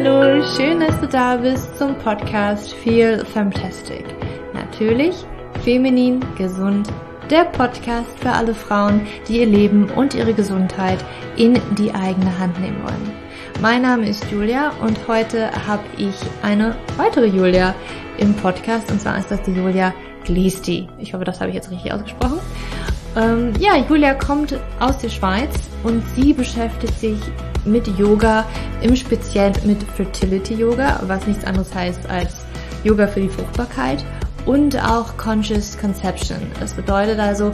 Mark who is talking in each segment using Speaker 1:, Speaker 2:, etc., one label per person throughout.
Speaker 1: Hallo, schön, dass du da bist zum Podcast Feel Fantastic. Natürlich feminin, gesund, der Podcast für alle Frauen, die ihr Leben und ihre Gesundheit in die eigene Hand nehmen wollen. Mein Name ist Julia und heute habe ich eine weitere Julia im Podcast und zwar ist das die Julia Gliesti. Ich hoffe, das habe ich jetzt richtig ausgesprochen. Ähm, ja, Julia kommt aus der Schweiz und sie beschäftigt sich mit Yoga, im Speziellen mit Fertility Yoga, was nichts anderes heißt als Yoga für die Fruchtbarkeit und auch Conscious Conception. Das bedeutet also,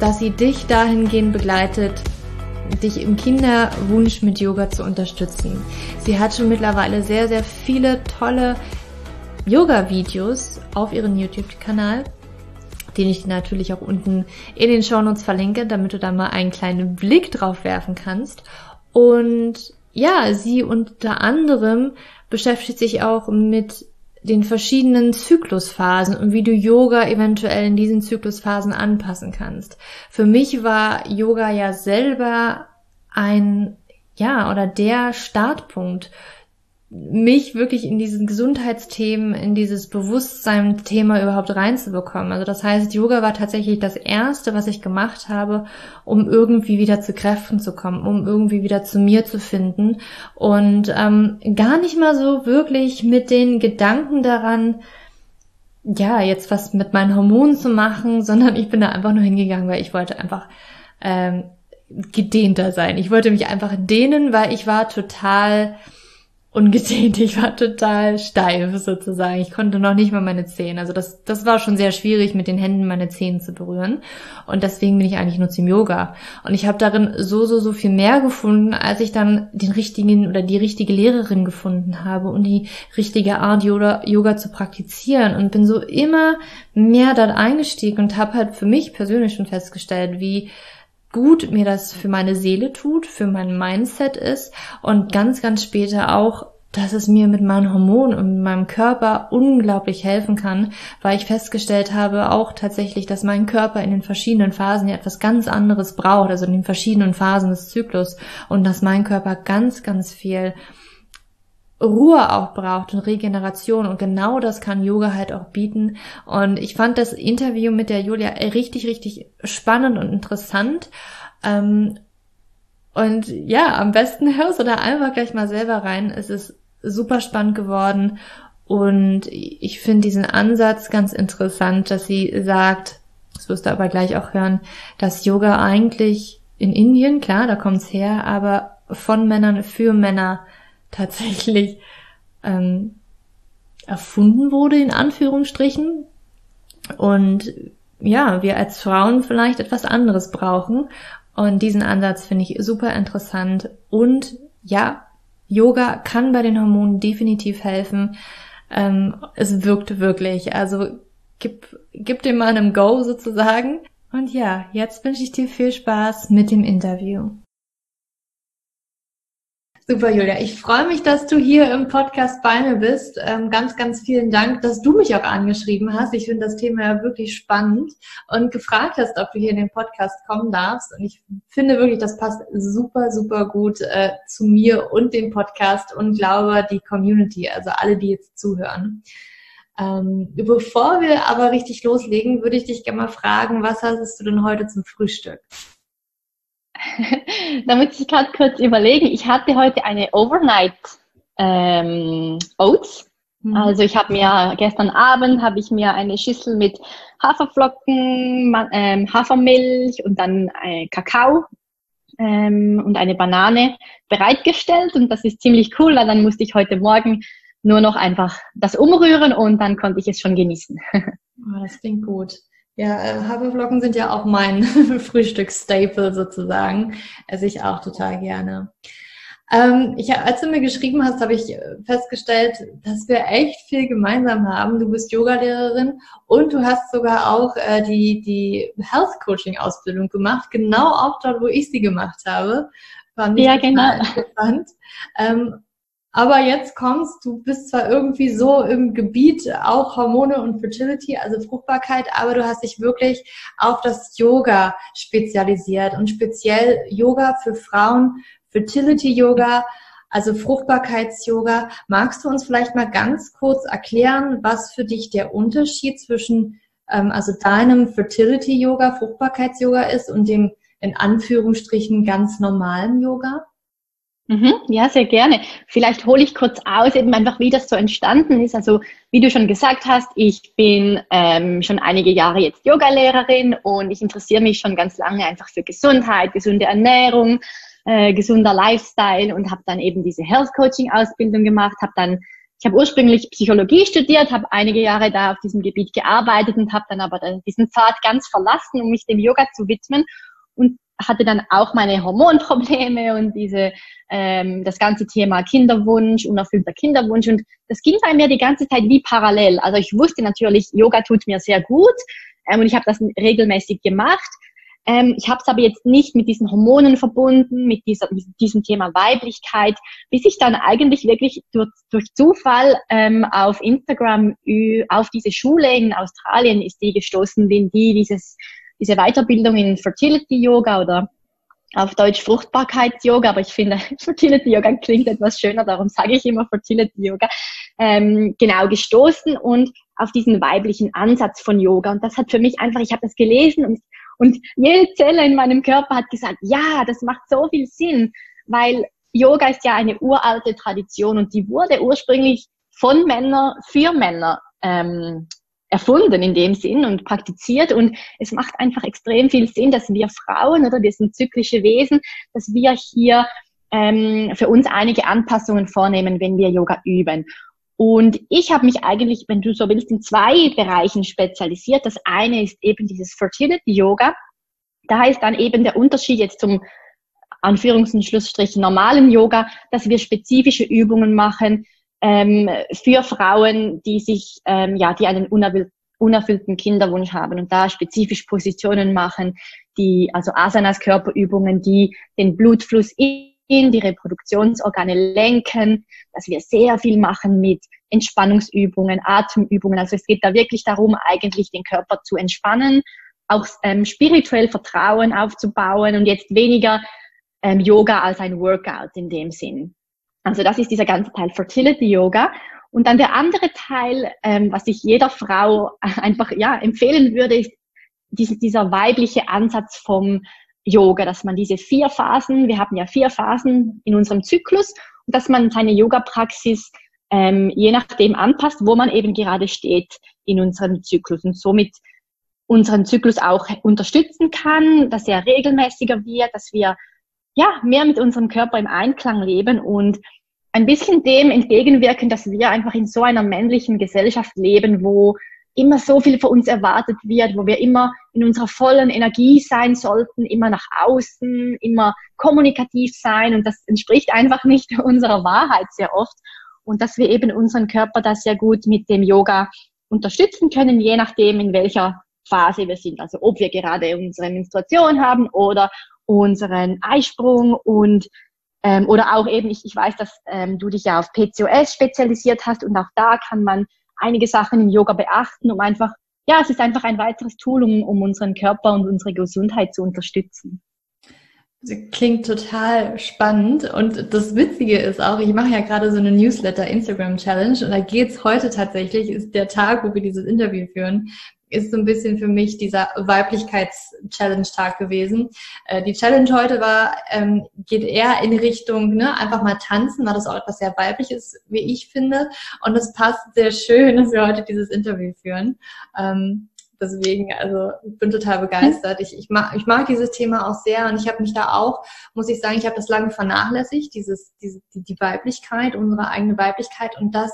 Speaker 1: dass sie dich dahingehend begleitet, dich im Kinderwunsch mit Yoga zu unterstützen. Sie hat schon mittlerweile sehr, sehr viele tolle Yoga-Videos auf ihrem YouTube-Kanal, den ich dir natürlich auch unten in den Shownotes verlinke, damit du da mal einen kleinen Blick drauf werfen kannst. Und ja, sie unter anderem beschäftigt sich auch mit den verschiedenen Zyklusphasen und wie du Yoga eventuell in diesen Zyklusphasen anpassen kannst. Für mich war Yoga ja selber ein, ja, oder der Startpunkt mich wirklich in diesen Gesundheitsthemen, in dieses Bewusstsein-Thema überhaupt reinzubekommen. Also das heißt, Yoga war tatsächlich das erste, was ich gemacht habe, um irgendwie wieder zu Kräften zu kommen, um irgendwie wieder zu mir zu finden und ähm, gar nicht mal so wirklich mit den Gedanken daran, ja, jetzt was mit meinen Hormonen zu machen, sondern ich bin da einfach nur hingegangen, weil ich wollte einfach ähm, gedehnter sein. Ich wollte mich einfach dehnen, weil ich war total ungedehnt. Ich war total steif sozusagen. Ich konnte noch nicht mal meine Zehen. Also das, das war schon sehr schwierig, mit den Händen meine Zehen zu berühren. Und deswegen bin ich eigentlich nur zum Yoga. Und ich habe darin so, so, so viel mehr gefunden, als ich dann den richtigen oder die richtige Lehrerin gefunden habe und die richtige Art Yoga, Yoga zu praktizieren. Und bin so immer mehr dort eingestiegen und habe halt für mich persönlich schon festgestellt, wie gut mir das für meine Seele tut, für mein Mindset ist und ganz, ganz später auch, dass es mir mit meinen Hormonen und meinem Körper unglaublich helfen kann, weil ich festgestellt habe auch tatsächlich, dass mein Körper in den verschiedenen Phasen ja etwas ganz anderes braucht, also in den verschiedenen Phasen des Zyklus und dass mein Körper ganz, ganz viel Ruhe auch braucht und Regeneration und genau das kann Yoga halt auch bieten. Und ich fand das Interview mit der Julia richtig, richtig spannend und interessant. Ähm, und ja, am besten hörst du da einfach gleich mal selber rein. Es ist super spannend geworden und ich finde diesen Ansatz ganz interessant, dass sie sagt, das wirst du aber gleich auch hören, dass Yoga eigentlich in Indien, klar, da kommt's her, aber von Männern für Männer tatsächlich ähm, erfunden wurde, in Anführungsstrichen. Und ja, wir als Frauen vielleicht etwas anderes brauchen. Und diesen Ansatz finde ich super interessant. Und ja, Yoga kann bei den Hormonen definitiv helfen. Ähm, es wirkt wirklich. Also gib, gib dem mal einem Go sozusagen. Und ja, jetzt wünsche ich dir viel Spaß mit dem Interview. Super, Julia. Ich freue mich, dass du hier im Podcast bei mir bist. Ähm, ganz, ganz vielen Dank, dass du mich auch angeschrieben hast. Ich finde das Thema wirklich spannend und gefragt hast, ob du hier in den Podcast kommen darfst. Und ich finde wirklich, das passt super, super gut äh, zu mir und dem Podcast und glaube die Community, also alle, die jetzt zuhören. Ähm, bevor wir aber richtig loslegen, würde ich dich gerne mal fragen, was hast du denn heute zum Frühstück?
Speaker 2: da muss ich gerade kurz überlegen. Ich hatte heute eine Overnight ähm, Oats. Mhm. Also ich habe mir gestern Abend habe ich mir eine Schüssel mit Haferflocken, ähm, Hafermilch und dann äh, Kakao ähm, und eine Banane bereitgestellt und das ist ziemlich cool, weil dann musste ich heute Morgen nur noch einfach das umrühren und dann konnte ich es schon genießen.
Speaker 1: Oh, das klingt gut. Ja, äh, Haferflocken sind ja auch mein Frühstücksstaple sozusagen. Esse ich auch total gerne. Ähm, ich, als du mir geschrieben hast, habe ich festgestellt, dass wir echt viel gemeinsam haben. Du bist Yogalehrerin und du hast sogar auch äh, die, die Health Coaching Ausbildung gemacht, genau auch dort, wo ich sie gemacht habe.
Speaker 2: Fand ja, genau.
Speaker 1: Interessant. Ähm, aber jetzt kommst, du bist zwar irgendwie so im Gebiet auch Hormone und Fertility, also Fruchtbarkeit, aber du hast dich wirklich auf das Yoga spezialisiert und speziell Yoga für Frauen, Fertility Yoga. also Fruchtbarkeits-Yoga. Magst du uns vielleicht mal ganz kurz erklären, was für dich der Unterschied zwischen ähm, also deinem Fertility-Yoga, Fruchtbarkeits-Yoga ist und dem in Anführungsstrichen ganz normalen Yoga?
Speaker 2: Mhm, ja, sehr gerne. Vielleicht hole ich kurz aus, eben einfach, wie das so entstanden ist. Also, wie du schon gesagt hast, ich bin ähm, schon einige Jahre jetzt Yogalehrerin und ich interessiere mich schon ganz lange einfach für Gesundheit, gesunde Ernährung, äh, gesunder Lifestyle und habe dann eben diese Health Coaching Ausbildung gemacht, habe dann ich habe ursprünglich Psychologie studiert, habe einige Jahre da auf diesem Gebiet gearbeitet und habe dann aber diesen Pfad ganz verlassen, um mich dem Yoga zu widmen und hatte dann auch meine Hormonprobleme und diese ähm, das ganze Thema Kinderwunsch, unerfüllter Kinderwunsch und das ging bei mir die ganze Zeit wie parallel. Also ich wusste natürlich, Yoga tut mir sehr gut ähm, und ich habe das regelmäßig gemacht. Ähm, ich habe es aber jetzt nicht mit diesen Hormonen verbunden, mit, dieser, mit diesem Thema Weiblichkeit, bis ich dann eigentlich wirklich durch, durch Zufall ähm, auf Instagram auf diese Schule in Australien ist die gestoßen bin, die dieses, diese Weiterbildung in Fertility Yoga oder auf Deutsch Fruchtbarkeits-Yoga, aber ich finde, Fertility-Yoga klingt etwas schöner, darum sage ich immer Fertility-Yoga, ähm, genau gestoßen und auf diesen weiblichen Ansatz von Yoga. Und das hat für mich einfach, ich habe das gelesen und und jede Zelle in meinem Körper hat gesagt, ja, das macht so viel Sinn, weil Yoga ist ja eine uralte Tradition und die wurde ursprünglich von Männern für Männer ähm, erfunden in dem Sinn und praktiziert. Und es macht einfach extrem viel Sinn, dass wir Frauen oder wir sind zyklische Wesen, dass wir hier ähm, für uns einige Anpassungen vornehmen, wenn wir Yoga üben. Und ich habe mich eigentlich, wenn du so willst, in zwei Bereichen spezialisiert. Das eine ist eben dieses Fertility Yoga. Da ist dann eben der Unterschied jetzt zum Anführungs- und Schlussstrich normalen Yoga, dass wir spezifische Übungen machen ähm, für Frauen, die sich, ähm, ja, die einen unerfüllten Kinderwunsch haben und da spezifisch Positionen machen, die, also Asanas Körperübungen, die den Blutfluss in die Reproduktionsorgane lenken, dass wir sehr viel machen mit Entspannungsübungen, Atemübungen. Also es geht da wirklich darum, eigentlich den Körper zu entspannen, auch ähm, spirituell Vertrauen aufzubauen und jetzt weniger ähm, Yoga als ein Workout in dem Sinn. Also das ist dieser ganze Teil Fertility Yoga. Und dann der andere Teil, ähm, was ich jeder Frau einfach ja empfehlen würde, ist dieser weibliche Ansatz vom Yoga, dass man diese vier Phasen, wir haben ja vier Phasen in unserem Zyklus, und dass man seine Yoga-Praxis ähm, je nachdem anpasst, wo man eben gerade steht in unserem Zyklus und somit unseren Zyklus auch unterstützen kann, dass er regelmäßiger wird, dass wir ja mehr mit unserem Körper im Einklang leben und ein bisschen dem entgegenwirken, dass wir einfach in so einer männlichen Gesellschaft leben, wo immer so viel von uns erwartet wird, wo wir immer in unserer vollen Energie sein sollten, immer nach außen, immer kommunikativ sein und das entspricht einfach nicht unserer Wahrheit sehr oft. Und dass wir eben unseren Körper da sehr gut mit dem Yoga unterstützen können, je nachdem in welcher Phase wir sind, also ob wir gerade unsere Menstruation haben oder unseren Eisprung und ähm, oder auch eben, ich, ich weiß, dass ähm, du dich ja auf PCOS spezialisiert hast und auch da kann man einige Sachen im Yoga beachten, um einfach, ja, es ist einfach ein weiteres Tool, um, um unseren Körper und unsere Gesundheit zu unterstützen.
Speaker 1: Klingt total spannend und das Witzige ist auch, ich mache ja gerade so eine Newsletter Instagram Challenge und da geht's heute tatsächlich, ist der Tag, wo wir dieses Interview führen, ist so ein bisschen für mich dieser Weiblichkeits-Challenge-Tag gewesen. Äh, die Challenge heute war, ähm, geht eher in Richtung, ne, einfach mal tanzen, weil das auch etwas sehr weibliches, wie ich finde. Und es passt sehr schön, dass wir heute dieses Interview führen. Ähm, deswegen, also bin total begeistert. Ich, ich, mag, ich mag dieses Thema auch sehr und ich habe mich da auch, muss ich sagen, ich habe das lange vernachlässigt, dieses, diese, die, die Weiblichkeit, unsere eigene Weiblichkeit und das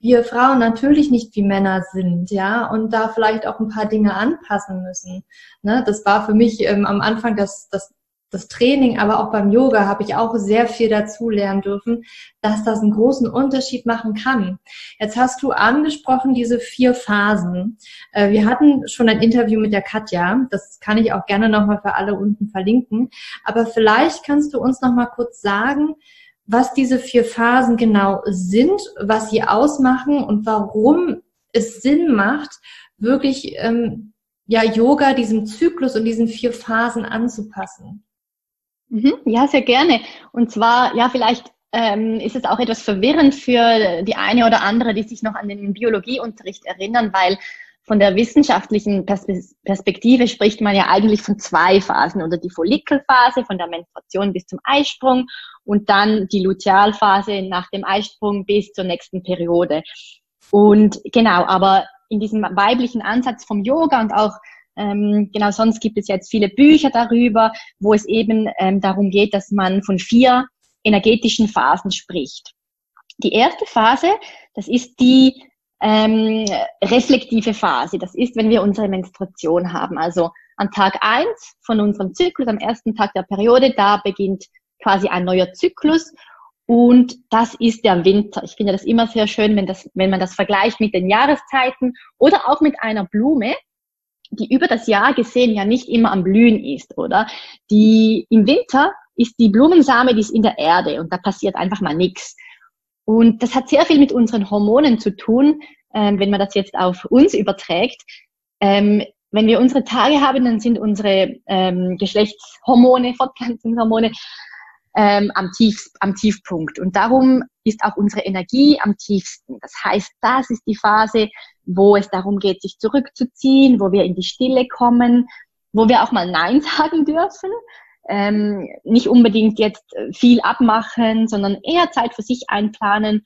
Speaker 1: wir Frauen natürlich nicht wie Männer sind, ja, und da vielleicht auch ein paar Dinge anpassen müssen. Ne? Das war für mich ähm, am Anfang das, das, das Training, aber auch beim Yoga habe ich auch sehr viel dazu lernen dürfen, dass das einen großen Unterschied machen kann. Jetzt hast du angesprochen diese vier Phasen. Äh, wir hatten schon ein Interview mit der Katja, das kann ich auch gerne nochmal für alle unten verlinken, aber vielleicht kannst du uns nochmal kurz sagen, was diese vier Phasen genau sind, was sie ausmachen und warum es Sinn macht, wirklich ähm, ja Yoga diesem Zyklus und diesen vier Phasen anzupassen.
Speaker 2: Mhm, ja, sehr gerne. Und zwar, ja, vielleicht ähm, ist es auch etwas verwirrend für die eine oder andere, die sich noch an den Biologieunterricht erinnern, weil von der wissenschaftlichen Perspektive spricht man ja eigentlich von zwei Phasen oder die Follikelphase von der Menstruation bis zum Eisprung und dann die Lutealphase nach dem Eisprung bis zur nächsten Periode. Und genau, aber in diesem weiblichen Ansatz vom Yoga und auch ähm, genau sonst gibt es jetzt viele Bücher darüber, wo es eben ähm, darum geht, dass man von vier energetischen Phasen spricht. Die erste Phase, das ist die ähm, reflektive Phase. Das ist, wenn wir unsere Menstruation haben. Also an Tag eins von unserem Zyklus, am ersten Tag der Periode, da beginnt quasi ein neuer Zyklus. Und das ist der Winter. Ich finde das immer sehr schön, wenn, das, wenn man das vergleicht mit den Jahreszeiten oder auch mit einer Blume, die über das Jahr gesehen ja nicht immer am Blühen ist, oder? Die im Winter ist die Blumensame, die ist in der Erde und da passiert einfach mal nichts. Und das hat sehr viel mit unseren Hormonen zu tun, ähm, wenn man das jetzt auf uns überträgt. Ähm, wenn wir unsere Tage haben, dann sind unsere ähm, Geschlechtshormone, Fortpflanzungshormone ähm, am, Tief, am Tiefpunkt. Und darum ist auch unsere Energie am tiefsten. Das heißt, das ist die Phase, wo es darum geht, sich zurückzuziehen, wo wir in die Stille kommen, wo wir auch mal Nein sagen dürfen, ähm, nicht unbedingt jetzt äh, viel abmachen, sondern eher Zeit für sich einplanen.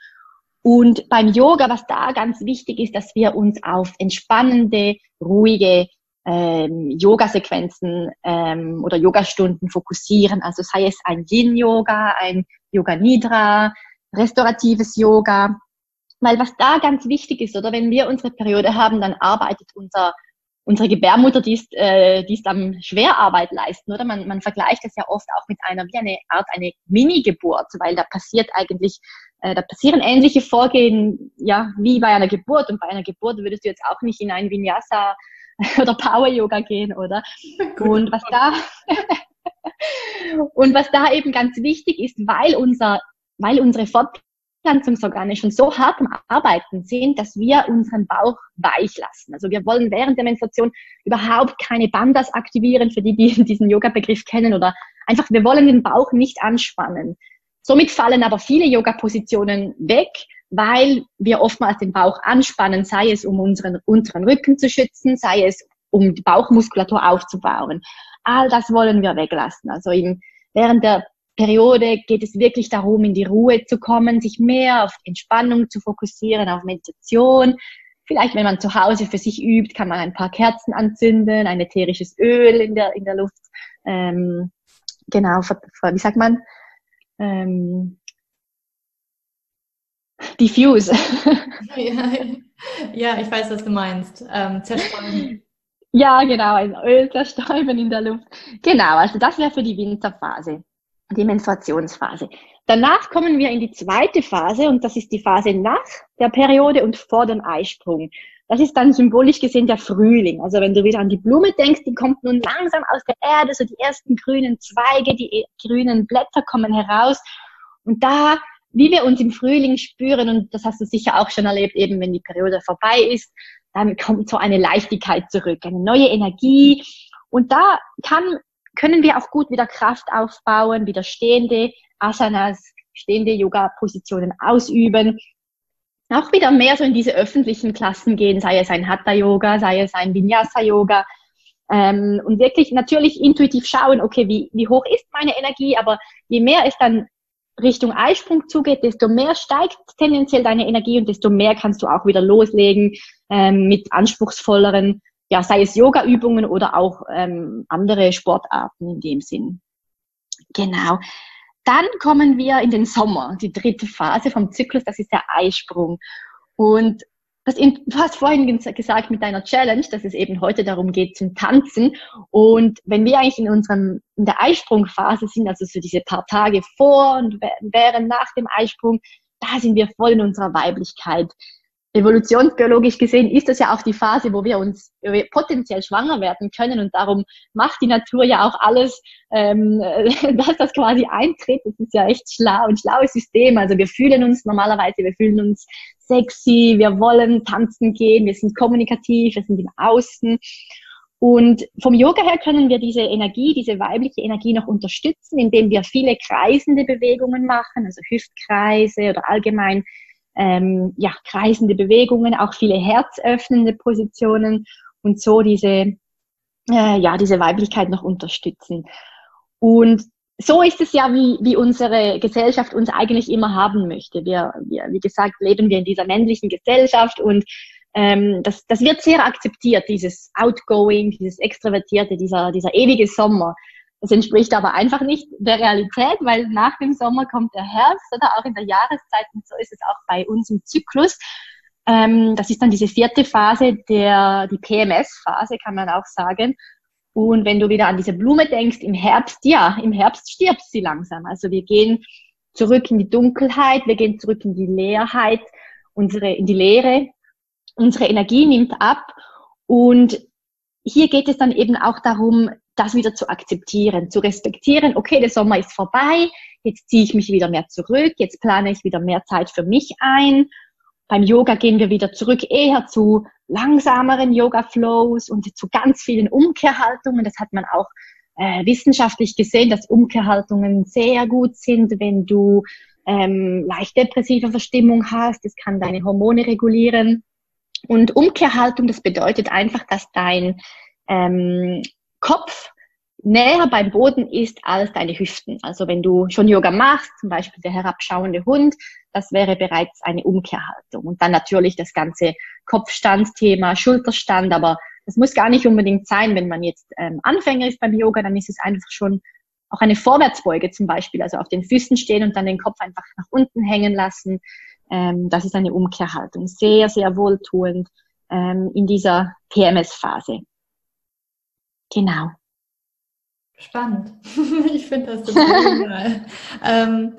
Speaker 2: Und beim Yoga, was da ganz wichtig ist, dass wir uns auf entspannende, ruhige ähm, Yoga-Sequenzen ähm, oder Yogastunden fokussieren. Also sei es ein Yin-Yoga, ein Yoga Nidra, restauratives Yoga. Weil was da ganz wichtig ist, oder wenn wir unsere Periode haben, dann arbeitet unser unsere Gebärmutter, die ist, äh, die ist am Schwerarbeit leisten, oder? Man, man vergleicht das ja oft auch mit einer, wie eine Art, eine Mini-Geburt, weil da passiert eigentlich, äh, da passieren ähnliche Vorgehen, ja, wie bei einer Geburt. Und bei einer Geburt würdest du jetzt auch nicht in ein Vinyasa oder Power-Yoga gehen, oder? Und was da, und was da eben ganz wichtig ist, weil unser, weil unsere Fort Fortpflanzungsorgane schon so hart am Arbeiten sind, dass wir unseren Bauch weich lassen. Also wir wollen während der Menstruation überhaupt keine Bandas aktivieren, für die, die diesen Yoga-Begriff kennen oder einfach, wir wollen den Bauch nicht anspannen. Somit fallen aber viele Yoga-Positionen weg, weil wir oftmals den Bauch anspannen, sei es um unseren unteren Rücken zu schützen, sei es um die Bauchmuskulatur aufzubauen. All das wollen wir weglassen. Also eben während der Periode geht es wirklich darum, in die Ruhe zu kommen, sich mehr auf Entspannung zu fokussieren, auf Meditation. Vielleicht, wenn man zu Hause für sich übt, kann man ein paar Kerzen anzünden, ein ätherisches Öl in der, in der Luft. Ähm, genau, wie sagt man? Ähm, diffuse.
Speaker 1: Ja, ja, ich weiß, was du meinst. Ähm, zerstäuben.
Speaker 2: Ja, genau, ein Öl zerstäuben in der Luft. Genau, also das wäre für die Winterphase die Menstruationsphase. Danach kommen wir in die zweite Phase und das ist die Phase nach der Periode und vor dem Eisprung. Das ist dann symbolisch gesehen der Frühling. Also wenn du wieder an die Blume denkst, die kommt nun langsam aus der Erde, so die ersten grünen Zweige, die grünen Blätter kommen heraus. Und da, wie wir uns im Frühling spüren, und das hast du sicher auch schon erlebt, eben wenn die Periode vorbei ist, dann kommt so eine Leichtigkeit zurück, eine neue Energie. Und da kann können wir auch gut wieder Kraft aufbauen, wieder stehende Asanas, stehende Yoga-Positionen ausüben. Auch wieder mehr so in diese öffentlichen Klassen gehen, sei es ein Hatha-Yoga, sei es ein Vinyasa-Yoga. Ähm, und wirklich natürlich intuitiv schauen, okay, wie, wie hoch ist meine Energie, aber je mehr es dann Richtung Eisprung zugeht, desto mehr steigt tendenziell deine Energie und desto mehr kannst du auch wieder loslegen ähm, mit anspruchsvolleren ja, sei es Yoga-Übungen oder auch ähm, andere Sportarten in dem Sinn. Genau. Dann kommen wir in den Sommer, die dritte Phase vom Zyklus, das ist der Eisprung. Und das, du hast vorhin gesagt mit deiner Challenge, dass es eben heute darum geht zum Tanzen. Und wenn wir eigentlich in unserem, in der Eisprungphase sind, also so diese paar Tage vor und während nach dem Eisprung, da sind wir voll in unserer Weiblichkeit evolutionsbiologisch gesehen ist das ja auch die Phase, wo wir uns potenziell schwanger werden können und darum macht die Natur ja auch alles, ähm, dass das quasi eintritt. Das ist ja echt schlau, ein schlaues System. Also wir fühlen uns normalerweise, wir fühlen uns sexy, wir wollen tanzen gehen, wir sind kommunikativ, wir sind im Außen. Und vom Yoga her können wir diese Energie, diese weibliche Energie noch unterstützen, indem wir viele kreisende Bewegungen machen, also Hüftkreise oder allgemein ähm, ja, kreisende Bewegungen, auch viele herzöffnende Positionen und so diese, äh, ja, diese Weiblichkeit noch unterstützen. Und so ist es ja, wie, wie unsere Gesellschaft uns eigentlich immer haben möchte. Wir, wir, wie gesagt, leben wir in dieser männlichen Gesellschaft und ähm, das, das wird sehr akzeptiert, dieses Outgoing, dieses Extrovertierte, dieser, dieser ewige Sommer. Das entspricht aber einfach nicht der Realität, weil nach dem Sommer kommt der Herbst oder auch in der Jahreszeit und so ist es auch bei uns im Zyklus. Ähm, das ist dann diese vierte Phase, der, die PMS-Phase, kann man auch sagen. Und wenn du wieder an diese Blume denkst, im Herbst, ja, im Herbst stirbt sie langsam. Also wir gehen zurück in die Dunkelheit, wir gehen zurück in die Leerheit, unsere, in die Leere. Unsere Energie nimmt ab. Und hier geht es dann eben auch darum, das wieder zu akzeptieren, zu respektieren, okay, der Sommer ist vorbei, jetzt ziehe ich mich wieder mehr zurück, jetzt plane ich wieder mehr Zeit für mich ein. Beim Yoga gehen wir wieder zurück eher zu langsameren Yoga-Flows und zu ganz vielen Umkehrhaltungen. Das hat man auch äh, wissenschaftlich gesehen, dass Umkehrhaltungen sehr gut sind, wenn du ähm, leicht depressive Verstimmung hast. Das kann deine Hormone regulieren. Und Umkehrhaltung, das bedeutet einfach, dass dein ähm, Kopf näher beim Boden ist als deine Hüften. Also wenn du schon Yoga machst, zum Beispiel der herabschauende Hund, das wäre bereits eine Umkehrhaltung. Und dann natürlich das ganze Kopfstandsthema, Schulterstand, aber das muss gar nicht unbedingt sein, wenn man jetzt ähm, Anfänger ist beim Yoga, dann ist es einfach schon auch eine Vorwärtsbeuge zum Beispiel, also auf den Füßen stehen und dann den Kopf einfach nach unten hängen lassen. Ähm, das ist eine Umkehrhaltung. Sehr, sehr wohltuend ähm, in dieser PMS-Phase. Genau.
Speaker 1: Spannend. ich finde das total ähm,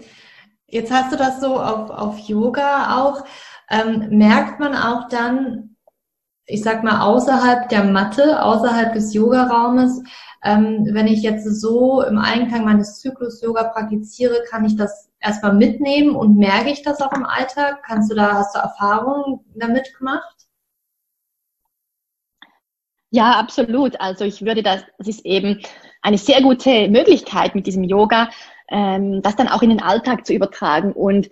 Speaker 1: Jetzt hast du das so auf, auf Yoga auch. Ähm, merkt man auch dann, ich sag mal, außerhalb der Matte, außerhalb des Yogaraumes, ähm, wenn ich jetzt so im Einklang meines Zyklus Yoga praktiziere, kann ich das erstmal mitnehmen und merke ich das auch im Alltag? Kannst du da, hast du Erfahrungen damit gemacht?
Speaker 2: Ja, absolut. Also ich würde das, das ist eben eine sehr gute Möglichkeit mit diesem Yoga, ähm, das dann auch in den Alltag zu übertragen. Und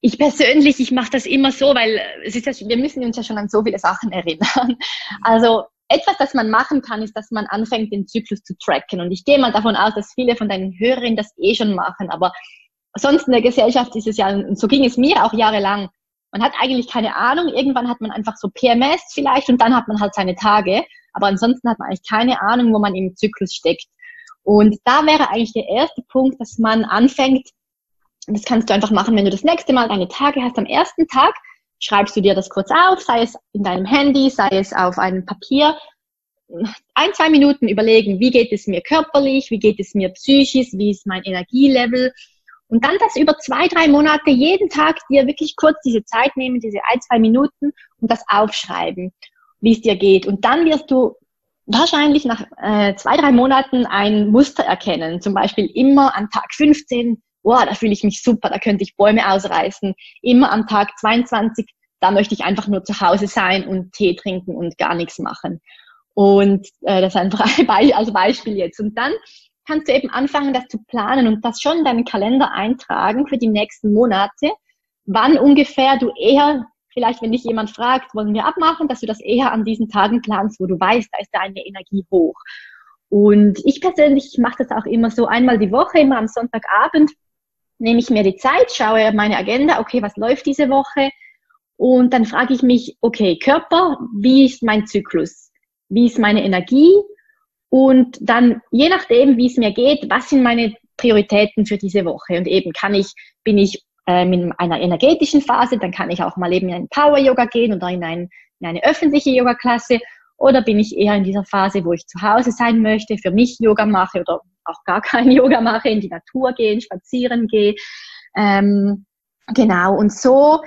Speaker 2: ich persönlich, ich mache das immer so, weil es ist ja, wir müssen uns ja schon an so viele Sachen erinnern. Also etwas, das man machen kann, ist, dass man anfängt, den Zyklus zu tracken. Und ich gehe mal davon aus, dass viele von deinen Hörerinnen das eh schon machen. Aber sonst in der Gesellschaft ist es ja, und so ging es mir auch jahrelang. Man hat eigentlich keine Ahnung. Irgendwann hat man einfach so PMS vielleicht und dann hat man halt seine Tage. Aber ansonsten hat man eigentlich keine Ahnung, wo man im Zyklus steckt. Und da wäre eigentlich der erste Punkt, dass man anfängt, das kannst du einfach machen, wenn du das nächste Mal deine Tage hast. Am ersten Tag schreibst du dir das kurz auf, sei es in deinem Handy, sei es auf einem Papier. Ein, zwei Minuten überlegen, wie geht es mir körperlich, wie geht es mir psychisch, wie ist mein Energielevel. Und dann das über zwei, drei Monate jeden Tag dir wirklich kurz diese Zeit nehmen, diese ein, zwei Minuten und das aufschreiben, wie es dir geht. Und dann wirst du wahrscheinlich nach äh, zwei, drei Monaten ein Muster erkennen. Zum Beispiel immer an Tag 15, boah, da fühle ich mich super, da könnte ich Bäume ausreißen. Immer an Tag 22, da möchte ich einfach nur zu Hause sein und Tee trinken und gar nichts machen. Und äh, das einfach als Beispiel jetzt. Und dann kannst du eben anfangen, das zu planen und das schon in deinen Kalender eintragen für die nächsten Monate, wann ungefähr du eher vielleicht, wenn dich jemand fragt, wollen wir abmachen, dass du das eher an diesen Tagen planst, wo du weißt, da ist deine Energie hoch. Und ich persönlich mache das auch immer so einmal die Woche, immer am Sonntagabend nehme ich mir die Zeit, schaue meine Agenda, okay, was läuft diese Woche? Und dann frage ich mich, okay, Körper, wie ist mein Zyklus? Wie ist meine Energie? Und dann, je nachdem, wie es mir geht, was sind meine Prioritäten für diese Woche? Und eben kann ich, bin ich ähm, in einer energetischen Phase, dann kann ich auch mal eben in einen Power-Yoga gehen oder in, ein, in eine öffentliche Yoga-Klasse. Oder bin ich eher in dieser Phase, wo ich zu Hause sein möchte, für mich Yoga mache oder auch gar kein Yoga mache, in die Natur gehen, spazieren gehe. Ähm, genau, und so,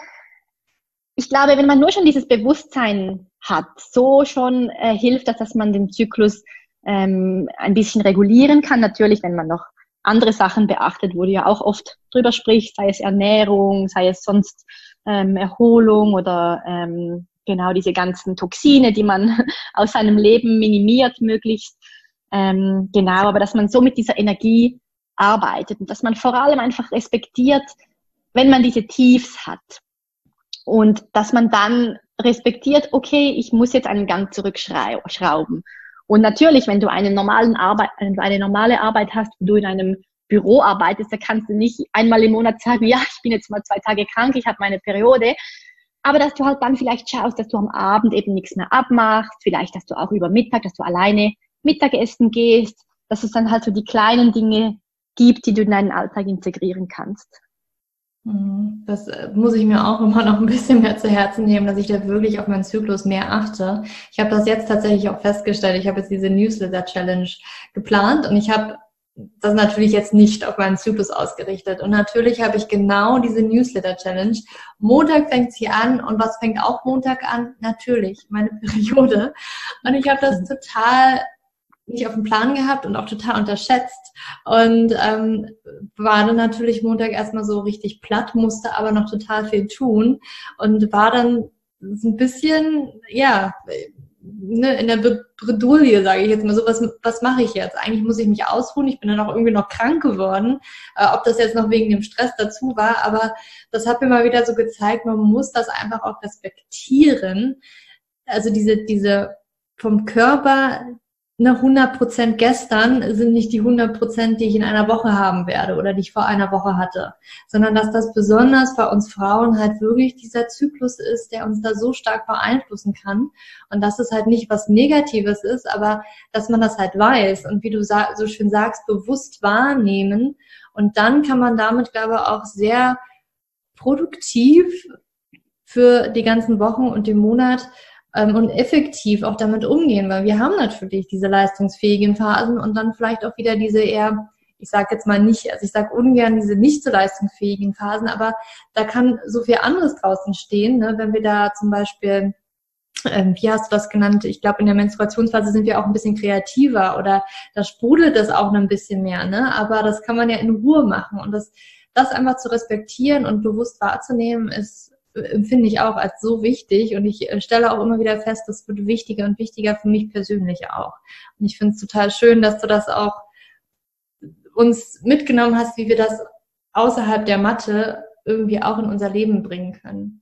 Speaker 2: ich glaube, wenn man nur schon dieses Bewusstsein hat, so schon äh, hilft das, dass man den Zyklus ähm, ein bisschen regulieren kann. Natürlich, wenn man noch andere Sachen beachtet, wo du ja auch oft drüber sprichst, sei es Ernährung, sei es sonst ähm, Erholung oder ähm, genau diese ganzen Toxine, die man aus seinem Leben minimiert möglichst. Ähm, genau, aber dass man so mit dieser Energie arbeitet und dass man vor allem einfach respektiert, wenn man diese Tiefs hat. Und dass man dann respektiert, okay, ich muss jetzt einen Gang zurückschrauben. Und natürlich, wenn du eine, normalen Arbeit, eine normale Arbeit hast, wo du in einem Büro arbeitest, da kannst du nicht einmal im Monat sagen, ja, ich bin jetzt mal zwei Tage krank, ich habe meine Periode. Aber dass du halt dann vielleicht schaust, dass du am Abend eben nichts mehr abmachst, vielleicht, dass du auch über Mittag, dass du alleine Mittagessen gehst, dass es dann halt so die kleinen Dinge gibt, die du in deinen Alltag integrieren kannst.
Speaker 1: Mhm. Das äh, muss ich mir auch immer noch ein bisschen mehr zu Herzen nehmen, dass ich da wirklich auf meinen Zyklus mehr achte. Ich habe das jetzt tatsächlich auch festgestellt. Ich habe jetzt diese Newsletter Challenge geplant und ich habe das natürlich jetzt nicht auf meinen Zyklus ausgerichtet. Und natürlich habe ich genau diese Newsletter Challenge. Montag fängt sie an und was fängt auch Montag an? Natürlich meine Periode. Und ich habe das total nicht auf dem Plan gehabt und auch total unterschätzt. Und ähm, war dann natürlich Montag erstmal so richtig platt, musste aber noch total viel tun und war dann so ein bisschen, ja, ne, in der Bredouille, sage ich jetzt mal so, was, was mache ich jetzt? Eigentlich muss ich mich ausruhen, ich bin dann auch irgendwie noch krank geworden, äh, ob das jetzt noch wegen dem Stress dazu war, aber das hat mir mal wieder so gezeigt, man muss das einfach auch respektieren. Also diese, diese vom Körper eine 100% gestern sind nicht die 100%, die ich in einer Woche haben werde oder die ich vor einer Woche hatte, sondern dass das besonders bei uns Frauen halt wirklich dieser Zyklus ist, der uns da so stark beeinflussen kann. Und dass es halt nicht was Negatives ist, aber dass man das halt weiß und wie du so schön sagst, bewusst wahrnehmen. Und dann kann man damit, glaube ich, auch sehr produktiv für die ganzen Wochen und den Monat ähm, und effektiv auch damit umgehen, weil wir haben natürlich diese leistungsfähigen Phasen und dann vielleicht auch wieder diese eher, ich sage jetzt mal nicht, also ich sage ungern diese nicht so leistungsfähigen Phasen, aber da kann so viel anderes draußen stehen, ne? wenn wir da zum Beispiel ähm, wie hast du das genannt? Ich glaube, in der Menstruationsphase sind wir auch ein bisschen kreativer oder da sprudelt das auch ein bisschen mehr, ne? Aber das kann man ja in Ruhe machen und das, das einfach zu respektieren und bewusst wahrzunehmen, ist empfinde ich auch als so wichtig und ich äh, stelle auch immer wieder fest, das wird wichtiger und wichtiger für mich persönlich auch. Und ich finde es total schön, dass du das auch uns mitgenommen hast, wie wir das außerhalb der Matte irgendwie auch in unser Leben bringen können.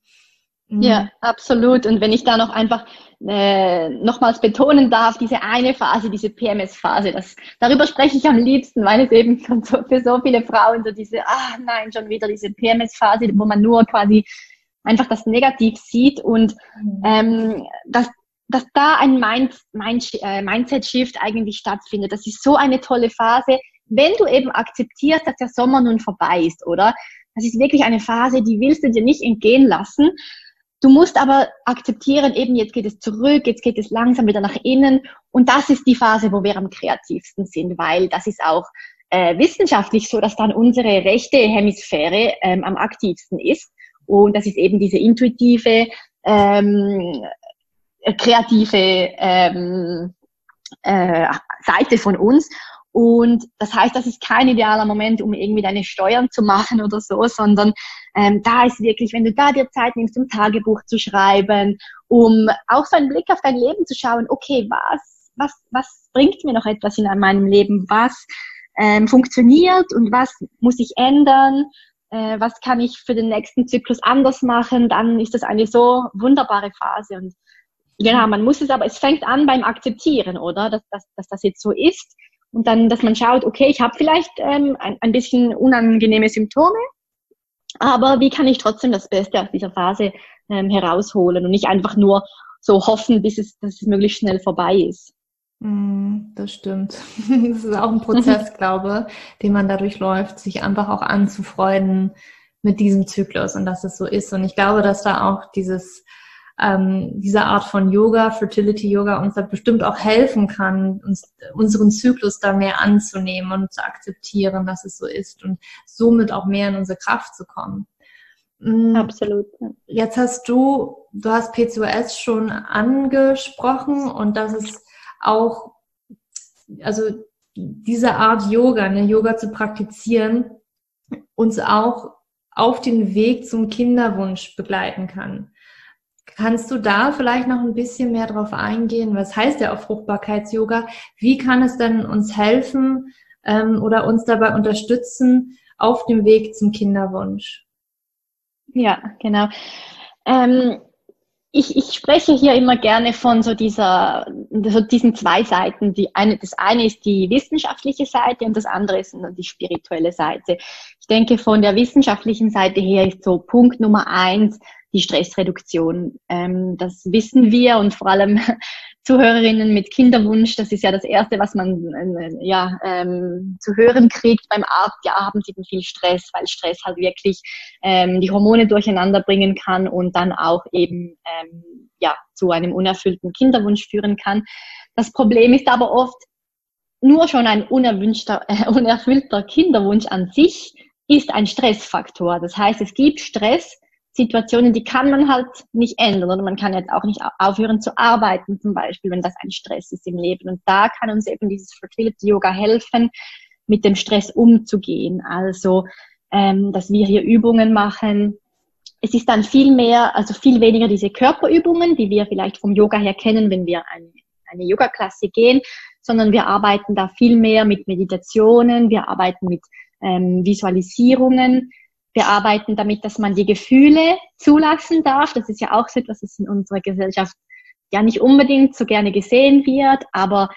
Speaker 2: Mhm. Ja, absolut. Und wenn ich da noch einfach äh, nochmals betonen darf, diese eine Phase, diese PMS-Phase, darüber spreche ich am liebsten, weil es eben für so viele Frauen so diese, ah nein, schon wieder diese PMS-Phase, wo man nur quasi einfach das Negativ sieht und mhm. ähm, dass, dass da ein Mind, Mind, äh, Mindset-Shift eigentlich stattfindet. Das ist so eine tolle Phase, wenn du eben akzeptierst, dass der Sommer nun vorbei ist, oder? Das ist wirklich eine Phase, die willst du dir nicht entgehen lassen. Du musst aber akzeptieren, eben jetzt geht es zurück, jetzt geht es langsam wieder nach innen. Und das ist die Phase, wo wir am kreativsten sind, weil das ist auch äh, wissenschaftlich so, dass dann unsere rechte Hemisphäre ähm, am aktivsten ist. Und das ist eben diese intuitive, ähm, kreative ähm, äh, Seite von uns. Und das heißt, das ist kein idealer Moment, um irgendwie deine Steuern zu machen oder so, sondern ähm, da ist wirklich, wenn du da dir Zeit nimmst, um Tagebuch zu schreiben, um auch so einen Blick auf dein Leben zu schauen, okay, was, was, was bringt mir noch etwas in meinem Leben, was ähm, funktioniert und was muss ich ändern äh, was kann ich für den nächsten Zyklus anders machen, dann ist das eine so wunderbare Phase. Und genau, man muss es aber, es fängt an beim Akzeptieren, oder? Dass, dass, dass das jetzt so ist. Und dann, dass man schaut, okay, ich habe vielleicht ähm, ein, ein bisschen unangenehme Symptome, aber wie kann ich trotzdem das Beste aus dieser Phase ähm, herausholen und nicht einfach nur so hoffen, bis es, dass es möglichst schnell vorbei ist.
Speaker 1: Mm, das stimmt. Das ist auch ein Prozess, glaube, den man dadurch läuft, sich einfach auch anzufreunden mit diesem Zyklus und dass es so ist. Und ich glaube, dass da auch dieses, ähm, diese Art von Yoga, Fertility Yoga uns da bestimmt auch helfen kann, uns unseren Zyklus da mehr anzunehmen und zu akzeptieren, dass es so ist und somit auch mehr in unsere Kraft zu kommen.
Speaker 2: Mm, Absolut.
Speaker 1: Jetzt hast du, du hast PCOS schon angesprochen und das ist auch, also diese Art Yoga, ne, Yoga zu praktizieren, uns auch auf den Weg zum Kinderwunsch begleiten kann. Kannst du da vielleicht noch ein bisschen mehr drauf eingehen? Was heißt ja auch Fruchtbarkeits-Yoga? Wie kann es denn uns helfen ähm, oder uns dabei unterstützen auf dem Weg zum Kinderwunsch?
Speaker 2: Ja, genau. Ähm, ich, ich spreche hier immer gerne von so dieser, so diesen zwei Seiten. Die eine, das eine ist die wissenschaftliche Seite und das andere ist die spirituelle Seite. Ich denke, von der wissenschaftlichen Seite her ist so Punkt Nummer eins die Stressreduktion. Ähm, das wissen wir und vor allem Zuhörerinnen mit Kinderwunsch, das ist ja das Erste, was man äh, ja, ähm, zu hören kriegt beim Arzt. Ja, haben Sie denn viel Stress, weil Stress halt wirklich ähm, die Hormone durcheinander bringen kann und dann auch eben ähm, ja, zu einem unerfüllten Kinderwunsch führen kann. Das Problem ist aber oft, nur schon ein unerwünschter, äh, unerfüllter Kinderwunsch an sich ist ein Stressfaktor. Das heißt, es gibt Stress, Situationen, die kann man halt nicht ändern oder man kann jetzt auch nicht aufhören zu arbeiten zum Beispiel, wenn das ein Stress ist im Leben. Und da kann uns eben dieses Fertility Yoga helfen, mit dem Stress umzugehen. Also, ähm, dass wir hier Übungen machen. Es ist dann viel mehr, also viel weniger diese Körperübungen, die wir vielleicht vom Yoga her kennen, wenn wir eine, eine Yoga-Klasse gehen, sondern wir arbeiten da viel mehr mit Meditationen, wir arbeiten mit ähm, Visualisierungen, wir arbeiten damit, dass man die Gefühle zulassen darf. Das ist ja auch so etwas, das in unserer Gesellschaft ja nicht unbedingt so gerne gesehen wird. Aber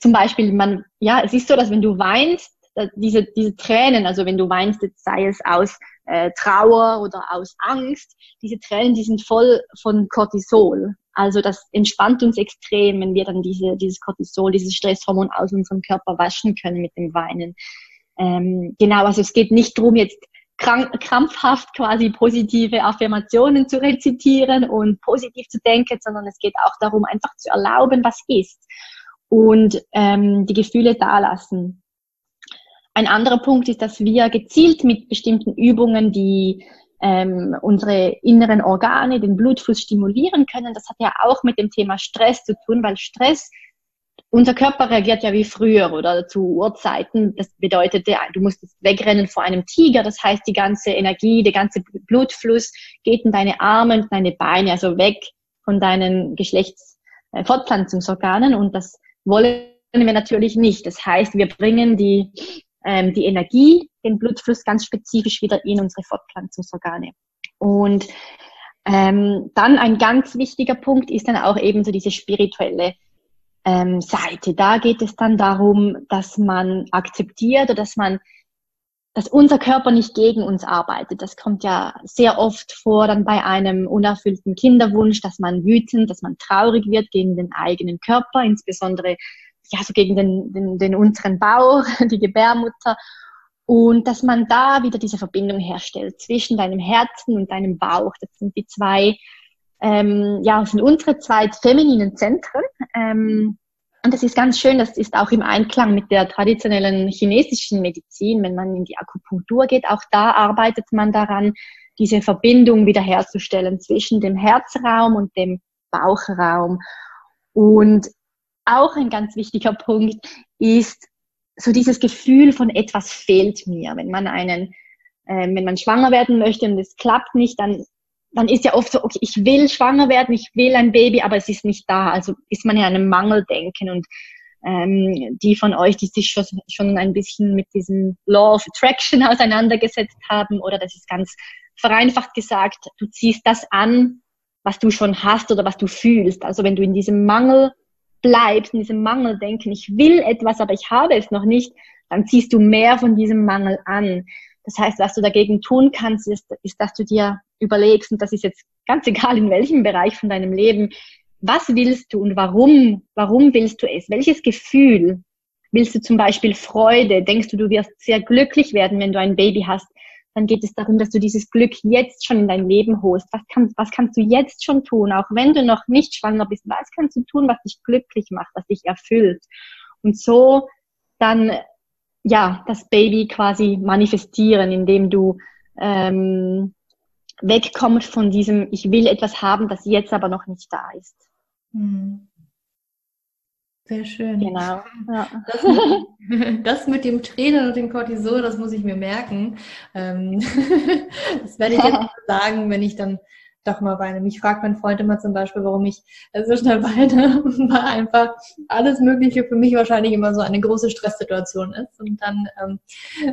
Speaker 2: zum Beispiel, man, ja, es ist so, dass wenn du weinst, diese, diese Tränen, also wenn du weinst, sei es aus äh, Trauer oder aus Angst, diese Tränen, die sind voll von Cortisol. Also das entspannt uns extrem, wenn wir dann diese, dieses Cortisol, dieses Stresshormon aus unserem Körper waschen können mit dem Weinen. Ähm, genau, also es geht nicht darum, jetzt krampfhaft quasi positive Affirmationen zu rezitieren und positiv zu denken, sondern es geht auch darum, einfach zu erlauben, was ist und ähm, die Gefühle da lassen. Ein anderer Punkt ist, dass wir gezielt mit bestimmten Übungen, die ähm, unsere inneren Organe, den Blutfluss stimulieren können. Das hat ja auch mit dem Thema Stress zu tun, weil Stress unser Körper reagiert ja wie früher oder zu Uhrzeiten. Das bedeutet, du musst wegrennen vor einem Tiger. Das heißt, die ganze Energie, der ganze Blutfluss geht in deine Arme und deine Beine, also weg von deinen Geschlechtsfortpflanzungsorganen. Und das wollen wir natürlich nicht. Das heißt, wir bringen die, ähm, die Energie, den Blutfluss ganz spezifisch wieder in unsere Fortpflanzungsorgane. Und ähm, dann ein ganz wichtiger Punkt ist dann auch eben so diese spirituelle ähm, Seite. Da geht es dann darum, dass man akzeptiert oder dass man, dass unser Körper nicht gegen uns arbeitet. Das kommt ja sehr oft vor dann bei einem unerfüllten Kinderwunsch, dass man wütend, dass man traurig wird gegen den eigenen Körper, insbesondere ja so gegen den, den, den unteren Bauch, die Gebärmutter. Und dass man da wieder diese Verbindung herstellt zwischen deinem Herzen und deinem Bauch. Das sind die zwei ähm, ja, sind unsere zwei femininen Zentren. Ähm, und das ist ganz schön, das ist auch im Einklang mit der traditionellen chinesischen Medizin, wenn man in die Akupunktur geht, auch da arbeitet man daran, diese Verbindung wiederherzustellen zwischen dem Herzraum und dem Bauchraum. Und auch ein ganz wichtiger Punkt ist so dieses Gefühl von etwas fehlt mir. Wenn man einen, äh, wenn man schwanger werden möchte und es klappt nicht, dann dann ist ja oft so, okay, ich will schwanger werden, ich will ein Baby, aber es ist nicht da. Also ist man ja einem Mangeldenken und ähm, die von euch, die sich schon, schon ein bisschen mit diesem Law of Attraction auseinandergesetzt haben, oder das ist ganz vereinfacht gesagt, du ziehst das an, was du schon hast oder was du fühlst. Also wenn du in diesem Mangel bleibst, in diesem Mangeldenken, ich will etwas, aber ich habe es noch nicht, dann ziehst du mehr von diesem Mangel an. Das heißt, was du dagegen tun kannst, ist, ist, dass du dir überlegst, und das ist jetzt ganz egal in welchem Bereich von deinem Leben, was willst du und warum, warum willst du es? Welches Gefühl? Willst du zum Beispiel Freude? Denkst du, du wirst sehr glücklich werden, wenn du ein Baby hast? Dann geht es darum, dass du dieses Glück jetzt schon in dein Leben holst. Was, kann, was kannst du jetzt schon tun, auch wenn du noch nicht schwanger bist? Was kannst du tun, was dich glücklich macht, was dich erfüllt? Und so dann ja, das Baby quasi manifestieren, indem du ähm, wegkommst von diesem, ich will etwas haben, das jetzt aber noch nicht da ist. Hm.
Speaker 1: Sehr schön.
Speaker 2: Genau. Ja.
Speaker 1: Das, mit, das, mit, dem Tränen und dem Cortisol, das muss ich mir merken. Ähm, das werde ich jetzt sagen, wenn ich dann doch mal weine. Mich fragt mein Freund immer zum Beispiel, warum ich so schnell weine, weil einfach alles Mögliche für mich wahrscheinlich immer so eine große Stresssituation ist. Und dann ähm,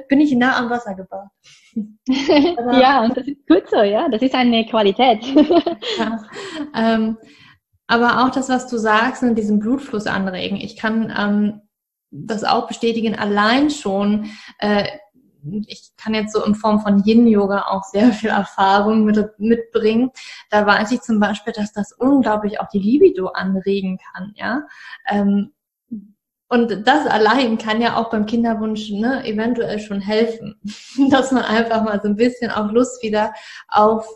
Speaker 1: bin ich nah am Wasser gebaut.
Speaker 2: ja, und das ist gut so, ja. Das ist eine Qualität.
Speaker 1: ja, ähm, aber auch das, was du sagst, in diesem Blutfluss anregen. Ich kann ähm, das auch bestätigen, allein schon äh, ich kann jetzt so in Form von Yin-Yoga auch sehr viel Erfahrung mit, mitbringen. Da weiß ich zum Beispiel, dass das unglaublich auch die Libido anregen kann, ja. Ähm, und das allein kann ja auch beim Kinderwunsch ne, eventuell schon helfen, dass man einfach mal so ein bisschen auch Lust wieder auf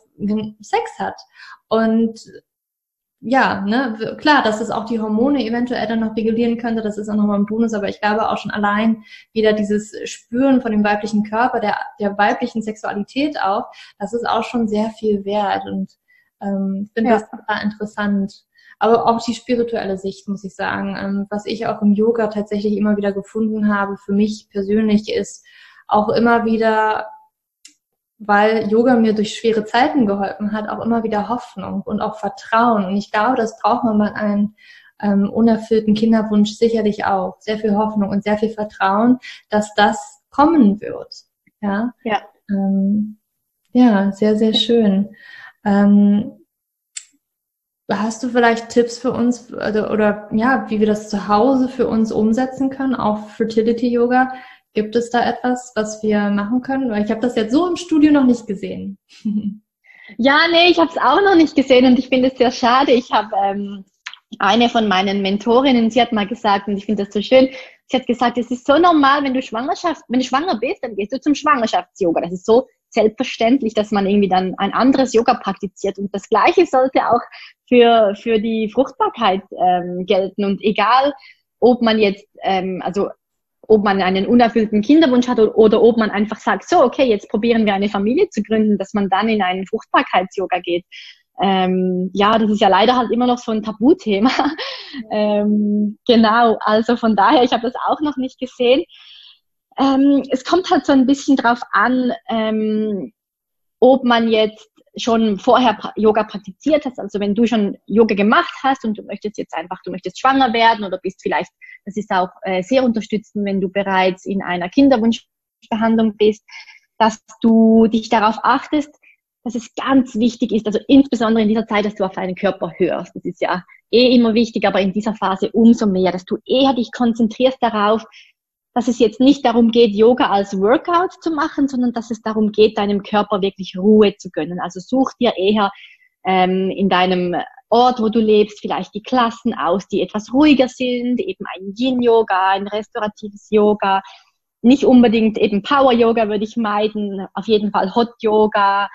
Speaker 1: Sex hat. Und ja, ne, klar, dass es auch die Hormone eventuell dann noch regulieren könnte, das ist auch nochmal ein Bonus, aber ich glaube auch schon allein wieder dieses Spüren von dem weiblichen Körper, der, der weiblichen Sexualität auch, das ist auch schon sehr viel wert und ähm, finde ja. das total interessant. Aber auch die spirituelle Sicht, muss ich sagen, ähm, was ich auch im Yoga tatsächlich immer wieder gefunden habe, für mich persönlich ist auch immer wieder weil Yoga mir durch schwere Zeiten geholfen hat, auch immer wieder Hoffnung und auch Vertrauen. Und ich glaube, das braucht man bei einem ähm, unerfüllten Kinderwunsch sicherlich auch. Sehr viel Hoffnung und sehr viel Vertrauen, dass das kommen wird. Ja, ja, ähm, ja sehr, sehr schön. Ähm, hast du vielleicht Tipps für uns oder, oder ja, wie wir das zu Hause für uns umsetzen können, auch Fertility Yoga? Gibt es da etwas, was wir machen können? Ich habe das jetzt so im Studio noch nicht gesehen.
Speaker 2: ja, nee, ich habe es auch noch nicht gesehen und ich finde es sehr schade. Ich habe ähm, eine von meinen Mentorinnen, sie hat mal gesagt, und ich finde das so schön, sie hat gesagt, es ist so normal, wenn du Schwangerschaft, wenn du schwanger bist, dann gehst du zum Schwangerschafts-Yoga. Das ist so selbstverständlich, dass man irgendwie dann ein anderes Yoga praktiziert. Und das Gleiche sollte auch für, für die Fruchtbarkeit ähm, gelten. Und egal, ob man jetzt, ähm, also ob man einen unerfüllten Kinderwunsch hat oder, ob man einfach sagt, so, okay, jetzt probieren wir eine Familie zu gründen, dass man dann in einen Fruchtbarkeits-Yoga geht. Ähm, ja, das ist ja leider halt immer noch so ein Tabuthema. ähm, genau, also von daher, ich habe das auch noch nicht gesehen. Ähm, es kommt halt so ein bisschen drauf an, ähm, ob man jetzt schon vorher Yoga praktiziert hast, also wenn du schon Yoga gemacht hast und du möchtest jetzt einfach, du möchtest schwanger werden oder bist vielleicht, das ist auch äh, sehr unterstützend, wenn du bereits in einer Kinderwunschbehandlung bist, dass du dich darauf achtest, dass es ganz wichtig ist, also insbesondere in dieser Zeit, dass du auf deinen Körper hörst. Das ist ja eh immer wichtig, aber in dieser Phase umso mehr, dass du eher dich konzentrierst darauf, dass es jetzt nicht darum geht, Yoga als Workout zu machen, sondern dass es darum geht, deinem Körper wirklich Ruhe zu gönnen. Also such dir eher ähm, in deinem Ort, wo du lebst, vielleicht die Klassen aus, die etwas ruhiger sind, eben ein Yin-Yoga, ein restauratives Yoga, nicht unbedingt eben Power-Yoga würde ich meiden, auf jeden Fall Hot-Yoga,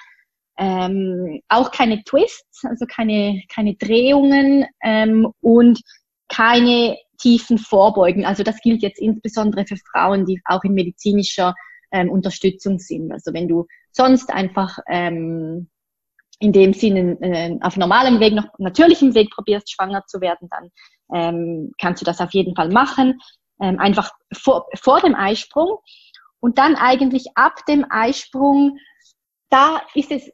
Speaker 2: ähm, auch keine Twists, also keine, keine Drehungen ähm, und keine tiefen Vorbeugen. Also das gilt jetzt insbesondere für Frauen, die auch in medizinischer ähm, Unterstützung sind. Also wenn du sonst einfach ähm, in dem Sinne äh, auf normalem Weg, noch natürlichem Weg probierst, schwanger zu werden, dann ähm, kannst du das auf jeden Fall machen. Ähm, einfach vor, vor dem Eisprung. Und dann eigentlich ab dem Eisprung, da ist es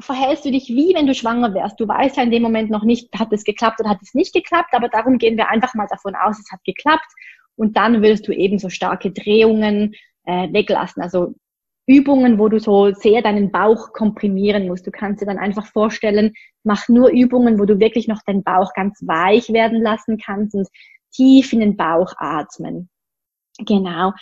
Speaker 2: verhältst du dich wie, wenn du schwanger wärst. Du weißt ja in dem Moment noch nicht, hat es geklappt oder hat es nicht geklappt, aber darum gehen wir einfach mal davon aus, es hat geklappt. Und dann willst du eben so starke Drehungen äh, weglassen. Also Übungen, wo du so sehr deinen Bauch komprimieren musst. Du kannst dir dann einfach vorstellen, mach nur Übungen, wo du wirklich noch deinen Bauch ganz weich werden lassen kannst und tief in den Bauch atmen. Genau.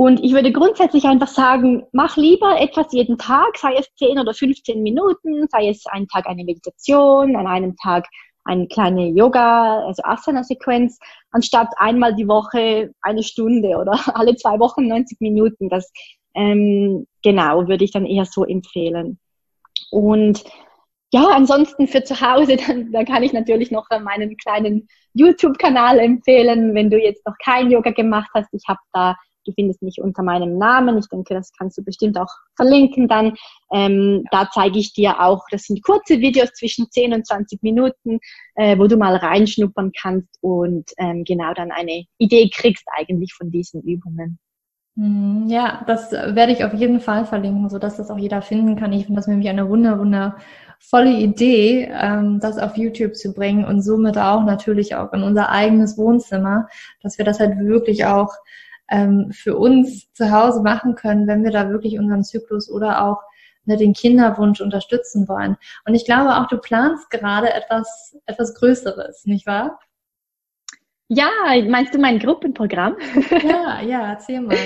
Speaker 2: Und ich würde grundsätzlich einfach sagen, mach lieber etwas jeden Tag, sei es 10 oder 15 Minuten, sei es einen Tag eine Meditation, an einem Tag eine kleine Yoga, also Asana-Sequenz, anstatt einmal die Woche eine Stunde oder alle zwei Wochen 90 Minuten. Das ähm, genau würde ich dann eher so empfehlen. Und ja, ansonsten für zu Hause, dann, dann kann ich natürlich noch meinen kleinen YouTube-Kanal empfehlen, wenn du jetzt noch kein Yoga gemacht hast. Ich habe da Du findest mich unter meinem Namen. Ich denke, das kannst du bestimmt auch verlinken dann. Ähm, da zeige ich dir auch, das sind kurze Videos zwischen 10 und 20 Minuten, äh, wo du mal reinschnuppern kannst und ähm, genau dann eine Idee kriegst eigentlich von diesen Übungen.
Speaker 1: Hm, ja, das werde ich auf jeden Fall verlinken, so dass das auch jeder finden kann. Ich finde das nämlich eine wunder, wunder volle Idee, ähm, das auf YouTube zu bringen und somit auch natürlich auch in unser eigenes Wohnzimmer, dass wir das halt wirklich auch ähm, für uns zu Hause machen können, wenn wir da wirklich unseren Zyklus oder auch ne, den Kinderwunsch unterstützen wollen. Und ich glaube auch, du planst gerade etwas, etwas Größeres, nicht wahr?
Speaker 2: Ja, meinst du mein Gruppenprogramm?
Speaker 1: Ja, ja, erzähl mal.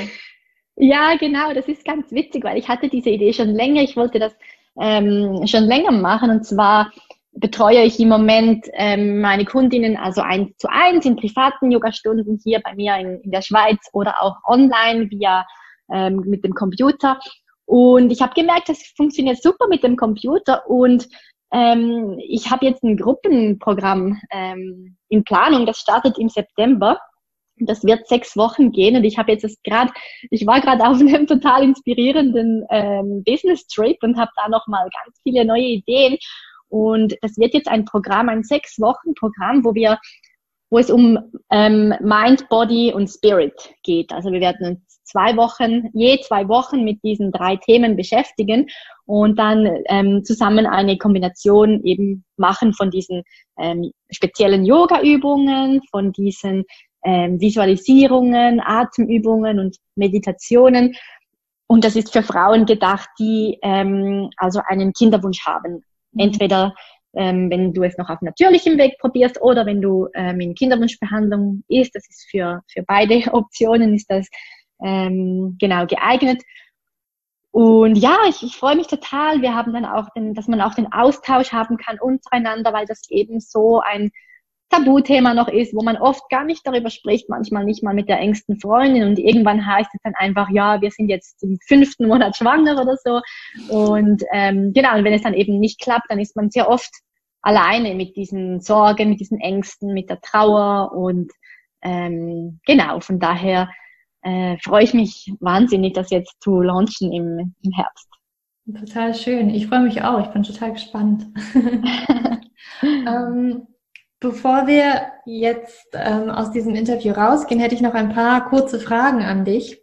Speaker 2: Ja, genau, das ist ganz witzig, weil ich hatte diese Idee schon länger. Ich wollte das ähm, schon länger machen und zwar betreue ich im Moment ähm, meine Kundinnen also eins zu eins in privaten Yogastunden hier bei mir in, in der Schweiz oder auch online via ähm, mit dem Computer. Und ich habe gemerkt, das funktioniert super mit dem Computer und ähm, ich habe jetzt ein Gruppenprogramm ähm, in Planung, das startet im September. Das wird sechs Wochen gehen und ich habe jetzt gerade, ich war gerade auf einem total inspirierenden ähm, Business Trip und habe da nochmal ganz viele neue Ideen. Und das wird jetzt ein Programm, ein sechs Wochen Programm, wo wir, wo es um ähm, Mind, Body und Spirit geht. Also wir werden uns zwei Wochen, je zwei Wochen mit diesen drei Themen beschäftigen und dann ähm, zusammen eine Kombination eben machen von diesen ähm, speziellen Yoga-Übungen, von diesen ähm, Visualisierungen, Atemübungen und Meditationen. Und das ist für Frauen gedacht, die ähm, also einen Kinderwunsch haben. Mhm. Entweder ähm, wenn du es noch auf natürlichem Weg probierst oder wenn du ähm, in Kinderwunschbehandlung ist, das ist für, für beide Optionen ist das ähm, genau geeignet. Und ja, ich, ich freue mich total. Wir haben dann auch den, dass man auch den Austausch haben kann untereinander, weil das eben so ein Tabuthema noch ist, wo man oft gar nicht darüber spricht, manchmal nicht mal mit der engsten Freundin und irgendwann heißt es dann einfach, ja, wir sind jetzt im fünften Monat schwanger oder so. Und ähm, genau, und wenn es dann eben nicht klappt, dann ist man sehr oft alleine mit diesen Sorgen, mit diesen Ängsten, mit der Trauer und ähm, genau, von daher äh, freue ich mich wahnsinnig, das jetzt zu launchen im, im Herbst.
Speaker 1: Total schön. Ich freue mich auch. Ich bin total gespannt. ähm, bevor wir jetzt ähm, aus diesem Interview rausgehen, hätte ich noch ein paar kurze Fragen an dich.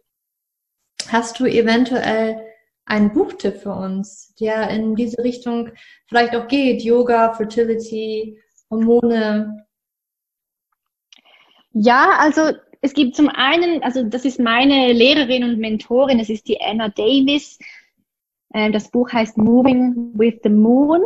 Speaker 1: Hast du eventuell einen Buchtipp für uns, der in diese Richtung vielleicht auch geht? Yoga, Fertility, Hormone?
Speaker 2: Ja, also es gibt zum einen, also das ist meine Lehrerin und Mentorin, es ist die Anna Davis. Ähm, das Buch heißt Moving with the Moon.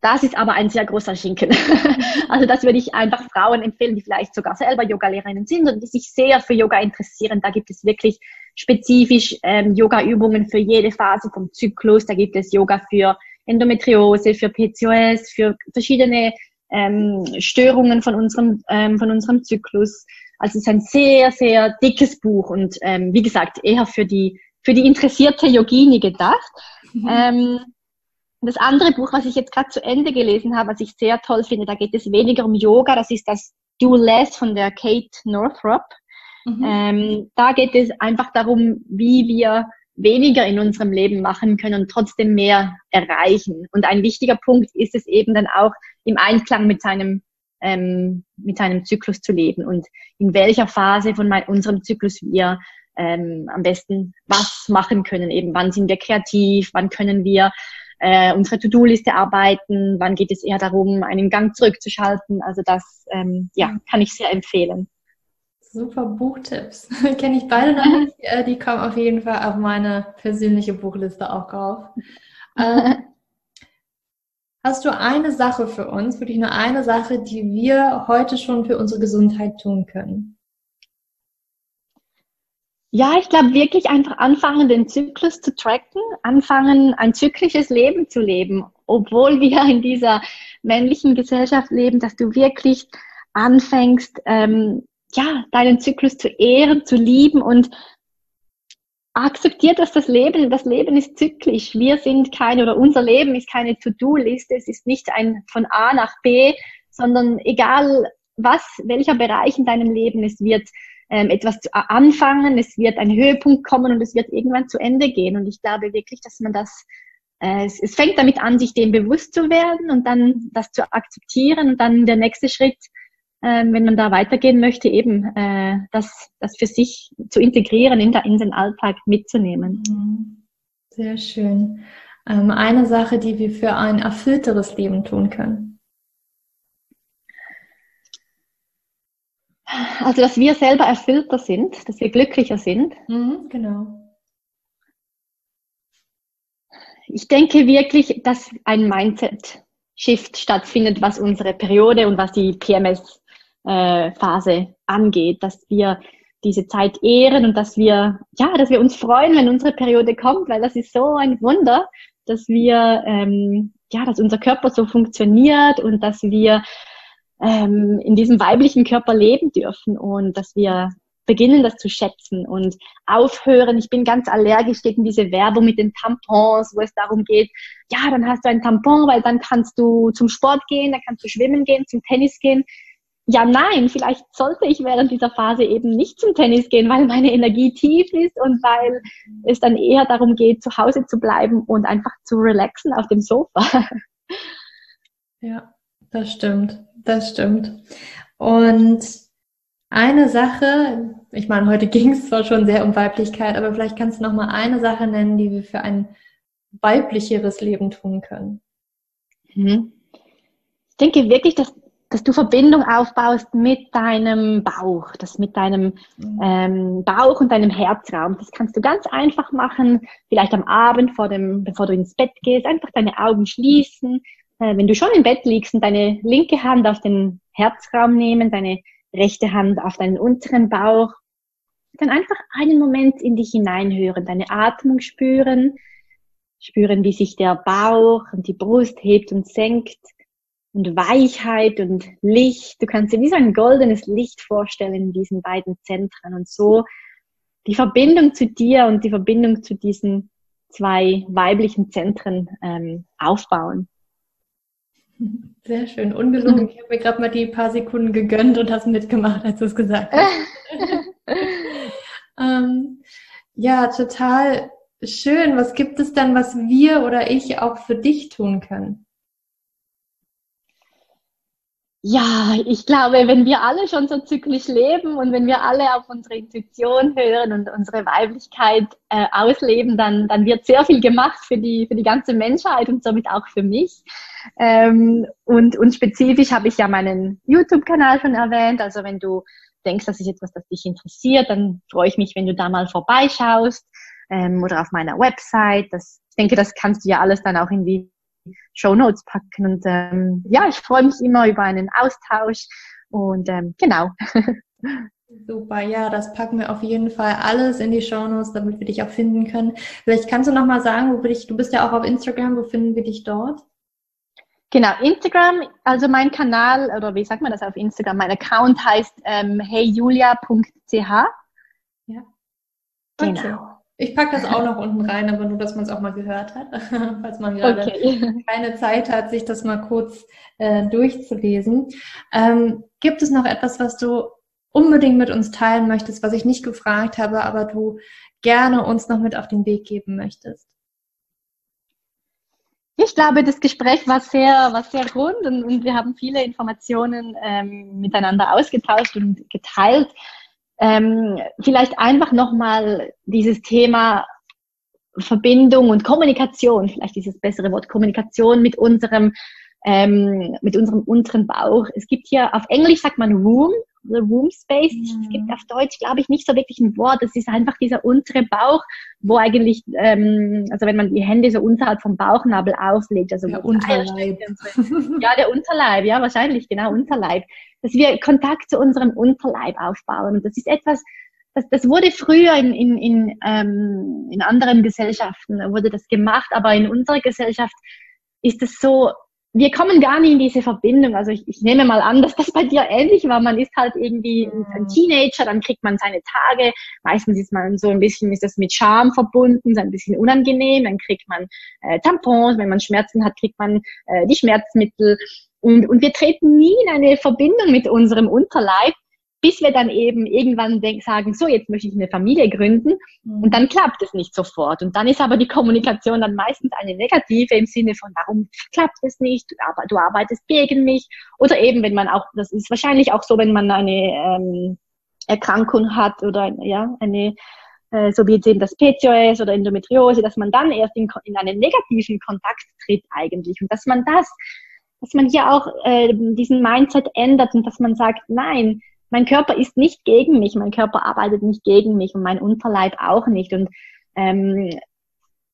Speaker 2: Das ist aber ein sehr großer Schinken. also das würde ich einfach Frauen empfehlen, die vielleicht sogar selber Yoga-Lehrerinnen sind und die sich sehr für Yoga interessieren. Da gibt es wirklich spezifisch ähm, Yoga-Übungen für jede Phase vom Zyklus. Da gibt es Yoga für Endometriose, für PCOS, für verschiedene ähm, Störungen von unserem, ähm, von unserem Zyklus. Also es ist ein sehr, sehr dickes Buch und ähm, wie gesagt, eher für die, für die interessierte Yogini gedacht. Mhm. Ähm, das andere Buch, was ich jetzt gerade zu Ende gelesen habe, was ich sehr toll finde, da geht es weniger um Yoga, das ist das Do Less von der Kate Northrop. Mhm. Ähm, da geht es einfach darum, wie wir weniger in unserem Leben machen können und trotzdem mehr erreichen. Und ein wichtiger Punkt ist es eben dann auch im Einklang mit seinem ähm, mit seinem Zyklus zu leben und in welcher Phase von mein, unserem Zyklus wir ähm, am besten was machen können. Eben wann sind wir kreativ, wann können wir äh, unsere To-Do-Liste arbeiten, wann geht es eher darum, einen Gang zurückzuschalten. Also das ähm, ja, kann ich sehr empfehlen.
Speaker 1: Super Buchtipps. Kenne ich beide noch nicht. Äh, die kommen auf jeden Fall auf meine persönliche Buchliste auch drauf. Äh, Hast du eine Sache für uns, wirklich nur eine Sache, die wir heute schon für unsere Gesundheit tun können?
Speaker 2: Ja, ich glaube wirklich einfach anfangen, den Zyklus zu tracken, anfangen, ein zyklisches Leben zu leben, obwohl wir in dieser männlichen Gesellschaft leben, dass du wirklich anfängst, ähm, ja, deinen Zyklus zu ehren, zu lieben und akzeptiert, dass das Leben, das Leben ist zyklisch. Wir sind keine, oder unser Leben ist keine To-Do-Liste. Es ist nicht ein von A nach B, sondern egal was, welcher Bereich in deinem Leben, es wird ähm, etwas zu, anfangen, es wird ein Höhepunkt kommen und es wird irgendwann zu Ende gehen. Und ich glaube wirklich, dass man das, äh, es, es fängt damit an, sich dem bewusst zu werden und dann das zu akzeptieren und dann der nächste Schritt ähm, wenn man da weitergehen möchte, eben äh, das, das für sich zu integrieren, in, der, in den Alltag mitzunehmen.
Speaker 1: Mhm. Sehr schön. ähm, eine Sache, die wir für ein erfüllteres Leben tun können?
Speaker 2: Also, dass wir selber erfüllter sind, dass wir glücklicher sind.
Speaker 1: Mhm, genau.
Speaker 2: Ich denke wirklich, dass ein Mindset-Shift stattfindet, was unsere Periode und was die PMS-Phase äh, angeht, dass wir diese Zeit ehren und dass wir, ja, dass wir uns freuen, wenn unsere Periode kommt, weil das ist so ein Wunder, dass wir, ähm, ja, dass unser Körper so funktioniert und dass wir ähm, in diesem weiblichen Körper leben dürfen und dass wir beginnen, das zu schätzen und aufhören. Ich bin ganz allergisch gegen diese Werbung mit den Tampons, wo es darum geht, ja, dann hast du ein Tampon, weil dann kannst du zum Sport gehen, dann kannst du schwimmen gehen, zum Tennis gehen. Ja, nein, vielleicht sollte ich während dieser Phase eben nicht zum Tennis gehen, weil meine Energie tief ist und weil es dann eher darum geht, zu Hause zu bleiben und einfach zu relaxen auf dem Sofa.
Speaker 1: Ja, das stimmt. Das stimmt. Und eine Sache, ich meine, heute ging es zwar schon sehr um Weiblichkeit, aber vielleicht kannst du noch mal eine Sache nennen, die wir für ein weiblicheres Leben tun können.
Speaker 2: Mhm. Ich denke wirklich, dass, dass du Verbindung aufbaust mit deinem Bauch, das mit deinem mhm. ähm, Bauch und deinem Herzraum. Das kannst du ganz einfach machen, vielleicht am Abend, vor dem, bevor du ins Bett gehst, einfach deine Augen schließen. Äh, wenn du schon im Bett liegst und deine linke Hand auf den Herzraum nehmen, deine rechte Hand auf deinen unteren Bauch. Dann einfach einen Moment in dich hineinhören, deine Atmung spüren, spüren, wie sich der Bauch und die Brust hebt und senkt und Weichheit und Licht. Du kannst dir wie so ein goldenes Licht vorstellen in diesen beiden Zentren und so die Verbindung zu dir und die Verbindung zu diesen zwei weiblichen Zentren ähm, aufbauen.
Speaker 1: Sehr schön, ungelogen. Ich habe mir gerade mal die paar Sekunden gegönnt und hast mitgemacht, als du es gesagt hast. ähm, ja, total schön. Was gibt es dann, was wir oder ich auch für dich tun können?
Speaker 2: Ja, ich glaube, wenn wir alle schon so zyklisch leben und wenn wir alle auf unsere Intuition hören und unsere Weiblichkeit äh, ausleben, dann, dann wird sehr viel gemacht für die, für die ganze Menschheit und somit auch für mich. Ähm, und, und spezifisch habe ich ja meinen YouTube-Kanal schon erwähnt. Also wenn du denkst, das ist etwas, das dich interessiert, dann freue ich mich, wenn du da mal vorbeischaust ähm, oder auf meiner Website. Das, ich denke, das kannst du ja alles dann auch in die Show Notes packen. Und ähm, ja, ich freue mich immer über einen Austausch und ähm, genau.
Speaker 1: Super, ja, das packen wir auf jeden Fall alles in die Show Notes, damit wir dich auch finden können. Vielleicht kannst du noch mal sagen, wo wir dich, du bist ja auch auf Instagram, wo finden wir dich dort?
Speaker 2: Genau, Instagram, also mein Kanal, oder wie sagt man das auf Instagram? Mein Account heißt ähm, heyjulia.ch. Ja.
Speaker 1: Genau. Okay. Ich packe das auch noch unten rein, aber nur, dass man es auch mal gehört hat, falls man gerade okay. keine Zeit hat, sich das mal kurz äh, durchzulesen. Ähm, gibt es noch etwas, was du unbedingt mit uns teilen möchtest, was ich nicht gefragt habe, aber du gerne uns noch mit auf den Weg geben möchtest?
Speaker 2: Ich glaube, das Gespräch war sehr, war sehr rund und, und wir haben viele Informationen ähm, miteinander ausgetauscht und geteilt ähm, vielleicht einfach nochmal dieses Thema Verbindung und Kommunikation, vielleicht dieses bessere Wort Kommunikation mit unserem ähm, mit unserem unteren Bauch. Es gibt hier auf Englisch sagt man Womb, the Womb Space. Mhm. Es gibt auf Deutsch, glaube ich, nicht so wirklich ein Wort. Es ist einfach dieser untere Bauch, wo eigentlich, ähm, also wenn man die Hände so unterhalb vom Bauchnabel auflegt, also
Speaker 1: der Unterleib.
Speaker 2: ja, der Unterleib, ja, wahrscheinlich, genau, Unterleib. Dass wir Kontakt zu unserem Unterleib aufbauen. Und das ist etwas, das, das wurde früher in, in, in, ähm, in anderen Gesellschaften, wurde das gemacht, aber in unserer Gesellschaft ist es so wir kommen gar nicht in diese Verbindung. Also ich, ich nehme mal an, dass das bei dir ähnlich war. Man ist halt irgendwie ein Teenager, dann kriegt man seine Tage. Meistens ist man so ein bisschen, ist das mit Scham verbunden, ist ein bisschen unangenehm. Dann kriegt man äh, Tampons, wenn man Schmerzen hat, kriegt man äh, die Schmerzmittel. Und, und wir treten nie in eine Verbindung mit unserem Unterleib, bis wir dann eben irgendwann denk, sagen, so, jetzt möchte ich eine Familie gründen mhm. und dann klappt es nicht sofort. Und dann ist aber die Kommunikation dann meistens eine negative im Sinne von, warum klappt es nicht, aber du arbeitest gegen mich. Oder eben, wenn man auch, das ist wahrscheinlich auch so, wenn man eine ähm, Erkrankung hat oder ja, eine äh, so wie jetzt eben das PCOS oder Endometriose, dass man dann erst in, in einen negativen Kontakt tritt eigentlich und dass man das, dass man hier auch äh, diesen Mindset ändert und dass man sagt, nein, mein Körper ist nicht gegen mich, mein Körper arbeitet nicht gegen mich und mein Unterleib auch nicht und ähm,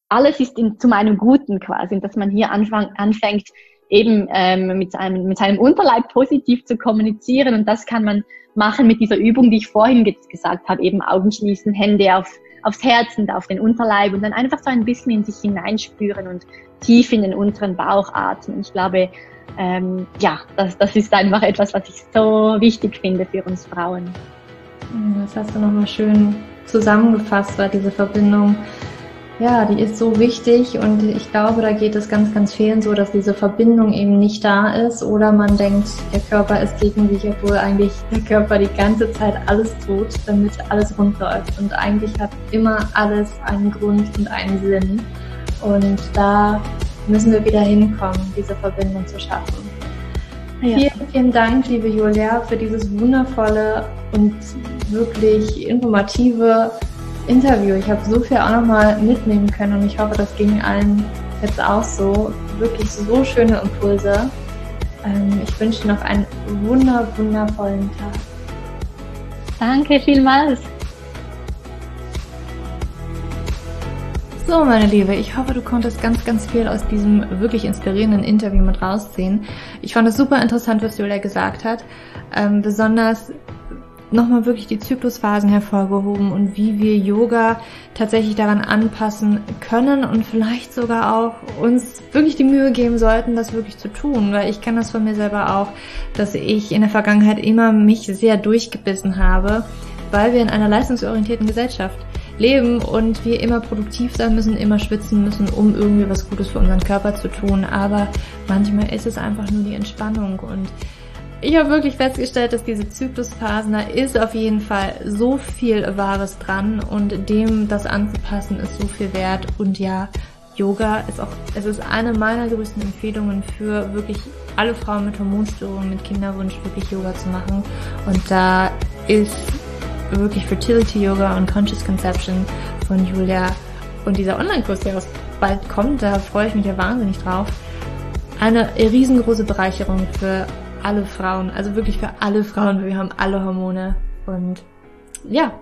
Speaker 2: alles ist in, zu meinem Guten quasi dass man hier anfang, anfängt, eben ähm, mit, seinem, mit seinem Unterleib positiv zu kommunizieren. Und das kann man machen mit dieser Übung, die ich vorhin gesagt habe, eben Augen schließen, Hände auf, aufs Herz und auf den Unterleib und dann einfach so ein bisschen in sich hineinspüren und tief in den unteren Bauch atmen. Ich glaube, ähm, ja, das, das ist einfach etwas, was ich so wichtig finde für uns Frauen.
Speaker 1: Das hast du nochmal schön zusammengefasst, weil diese Verbindung ja, die ist so wichtig und ich glaube, da geht es ganz, ganz vielen so, dass diese Verbindung eben nicht da ist oder man denkt, der Körper ist gegen sich, obwohl eigentlich der Körper die ganze Zeit alles tut, damit alles rund läuft und eigentlich hat immer alles einen Grund und einen Sinn und da müssen wir wieder hinkommen, diese Verbindung zu schaffen. Ja. Vielen, vielen Dank, liebe Julia, für dieses wundervolle und wirklich informative Interview. Ich habe so viel auch nochmal mitnehmen können und ich hoffe, das ging allen jetzt auch so. Wirklich so schöne Impulse. Ähm, ich wünsche dir noch einen wunder, wundervollen Tag.
Speaker 2: Danke vielmals.
Speaker 1: So, meine Liebe, ich hoffe, du konntest ganz, ganz viel aus diesem wirklich inspirierenden Interview mit rausziehen. Ich fand es super interessant, was Julia gesagt hat. Ähm, besonders nochmal wirklich die Zyklusphasen hervorgehoben und wie wir Yoga tatsächlich daran anpassen können und vielleicht sogar auch uns wirklich die Mühe geben sollten, das wirklich zu tun, weil ich kenne das von mir selber auch, dass ich in der Vergangenheit immer mich sehr durchgebissen habe, weil wir in einer leistungsorientierten Gesellschaft leben und wir immer produktiv sein müssen, immer schwitzen müssen, um irgendwie was Gutes für unseren Körper zu tun. Aber manchmal ist es einfach nur die Entspannung und ich habe wirklich festgestellt, dass diese Zyklusphasen, da ist auf jeden Fall so viel Wahres dran und dem das anzupassen ist so viel wert. Und ja, Yoga ist auch, es ist eine meiner größten Empfehlungen für wirklich alle Frauen mit Hormonstörungen, mit Kinderwunsch, wirklich Yoga zu machen. Und da ist wirklich Fertility Yoga und Conscious Conception von Julia und dieser Online-Kurs, der aus bald kommt, da freue ich mich ja wahnsinnig drauf. Eine riesengroße Bereicherung für alle Frauen, also wirklich für alle Frauen, wir haben alle Hormone. Und ja,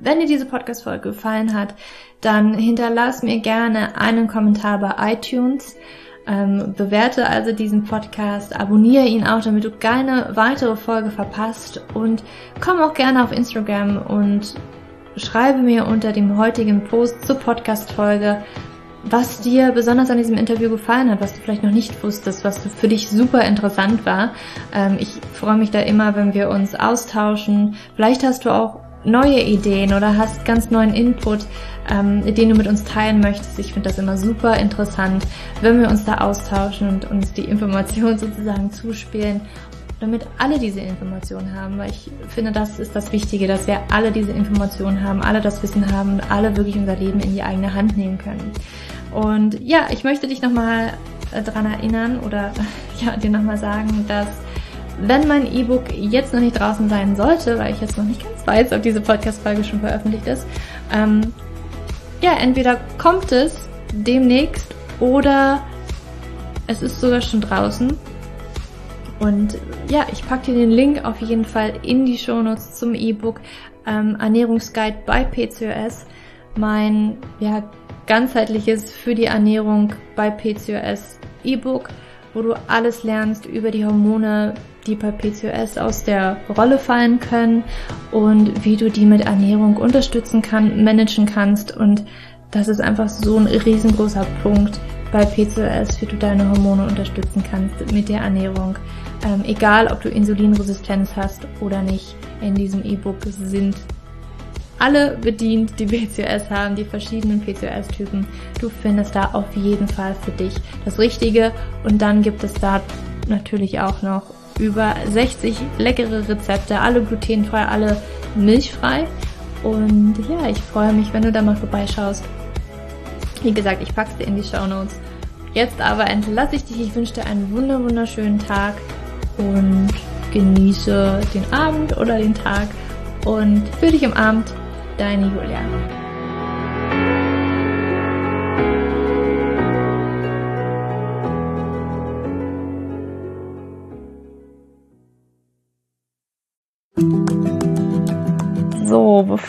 Speaker 1: wenn dir diese Podcast-Folge gefallen hat, dann hinterlass mir gerne einen Kommentar bei iTunes. Ähm, bewerte also diesen Podcast, abonniere ihn auch, damit du keine weitere Folge verpasst und komm auch gerne auf Instagram und schreibe mir unter dem heutigen Post zur Podcast-Folge, was dir besonders an diesem Interview gefallen hat, was du vielleicht noch nicht wusstest, was für dich super interessant war. Ähm, ich freue mich da immer, wenn wir uns austauschen. Vielleicht hast du auch neue Ideen oder hast ganz neuen Input, ähm, den du mit uns teilen möchtest. Ich finde das immer super interessant, wenn wir uns da austauschen und uns die Informationen sozusagen zuspielen damit alle diese Informationen haben, weil ich finde, das ist das Wichtige, dass wir alle diese Informationen haben, alle das Wissen haben und alle wirklich unser Leben in die eigene Hand nehmen können. Und ja, ich möchte dich nochmal äh, daran erinnern oder ja, dir nochmal sagen, dass wenn mein E-Book jetzt noch nicht draußen sein sollte, weil ich jetzt noch nicht ganz weiß, ob diese Podcast-Folge schon veröffentlicht ist, ähm, ja, entweder kommt es demnächst oder es ist sogar schon draußen. Und ja, ich packe dir den Link auf jeden Fall in die Shownotes zum E-Book ähm, Ernährungsguide bei PCOS. Mein ja, ganzheitliches für die Ernährung bei PCOS E-Book, wo du alles lernst über die Hormone, die bei PCOS aus der Rolle fallen können und wie du die mit Ernährung unterstützen kann, managen kannst und das ist einfach so ein riesengroßer Punkt bei PCOS, wie du deine Hormone unterstützen kannst mit der Ernährung. Ähm, egal, ob du Insulinresistenz hast oder nicht, in diesem E-Book sind alle bedient, die PCOS haben, die verschiedenen PCOS-Typen. Du findest da auf jeden Fall für dich das Richtige. Und dann gibt es da natürlich auch noch über 60 leckere Rezepte, alle glutenfrei, alle milchfrei. Und ja, ich freue mich, wenn du da mal vorbeischaust. Wie gesagt, ich pack's dir in die Show Notes. Jetzt aber entlasse ich dich. Ich wünsche dir einen wunderschönen Tag und genieße den Abend oder den Tag und fühl dich im Abend 等你有粮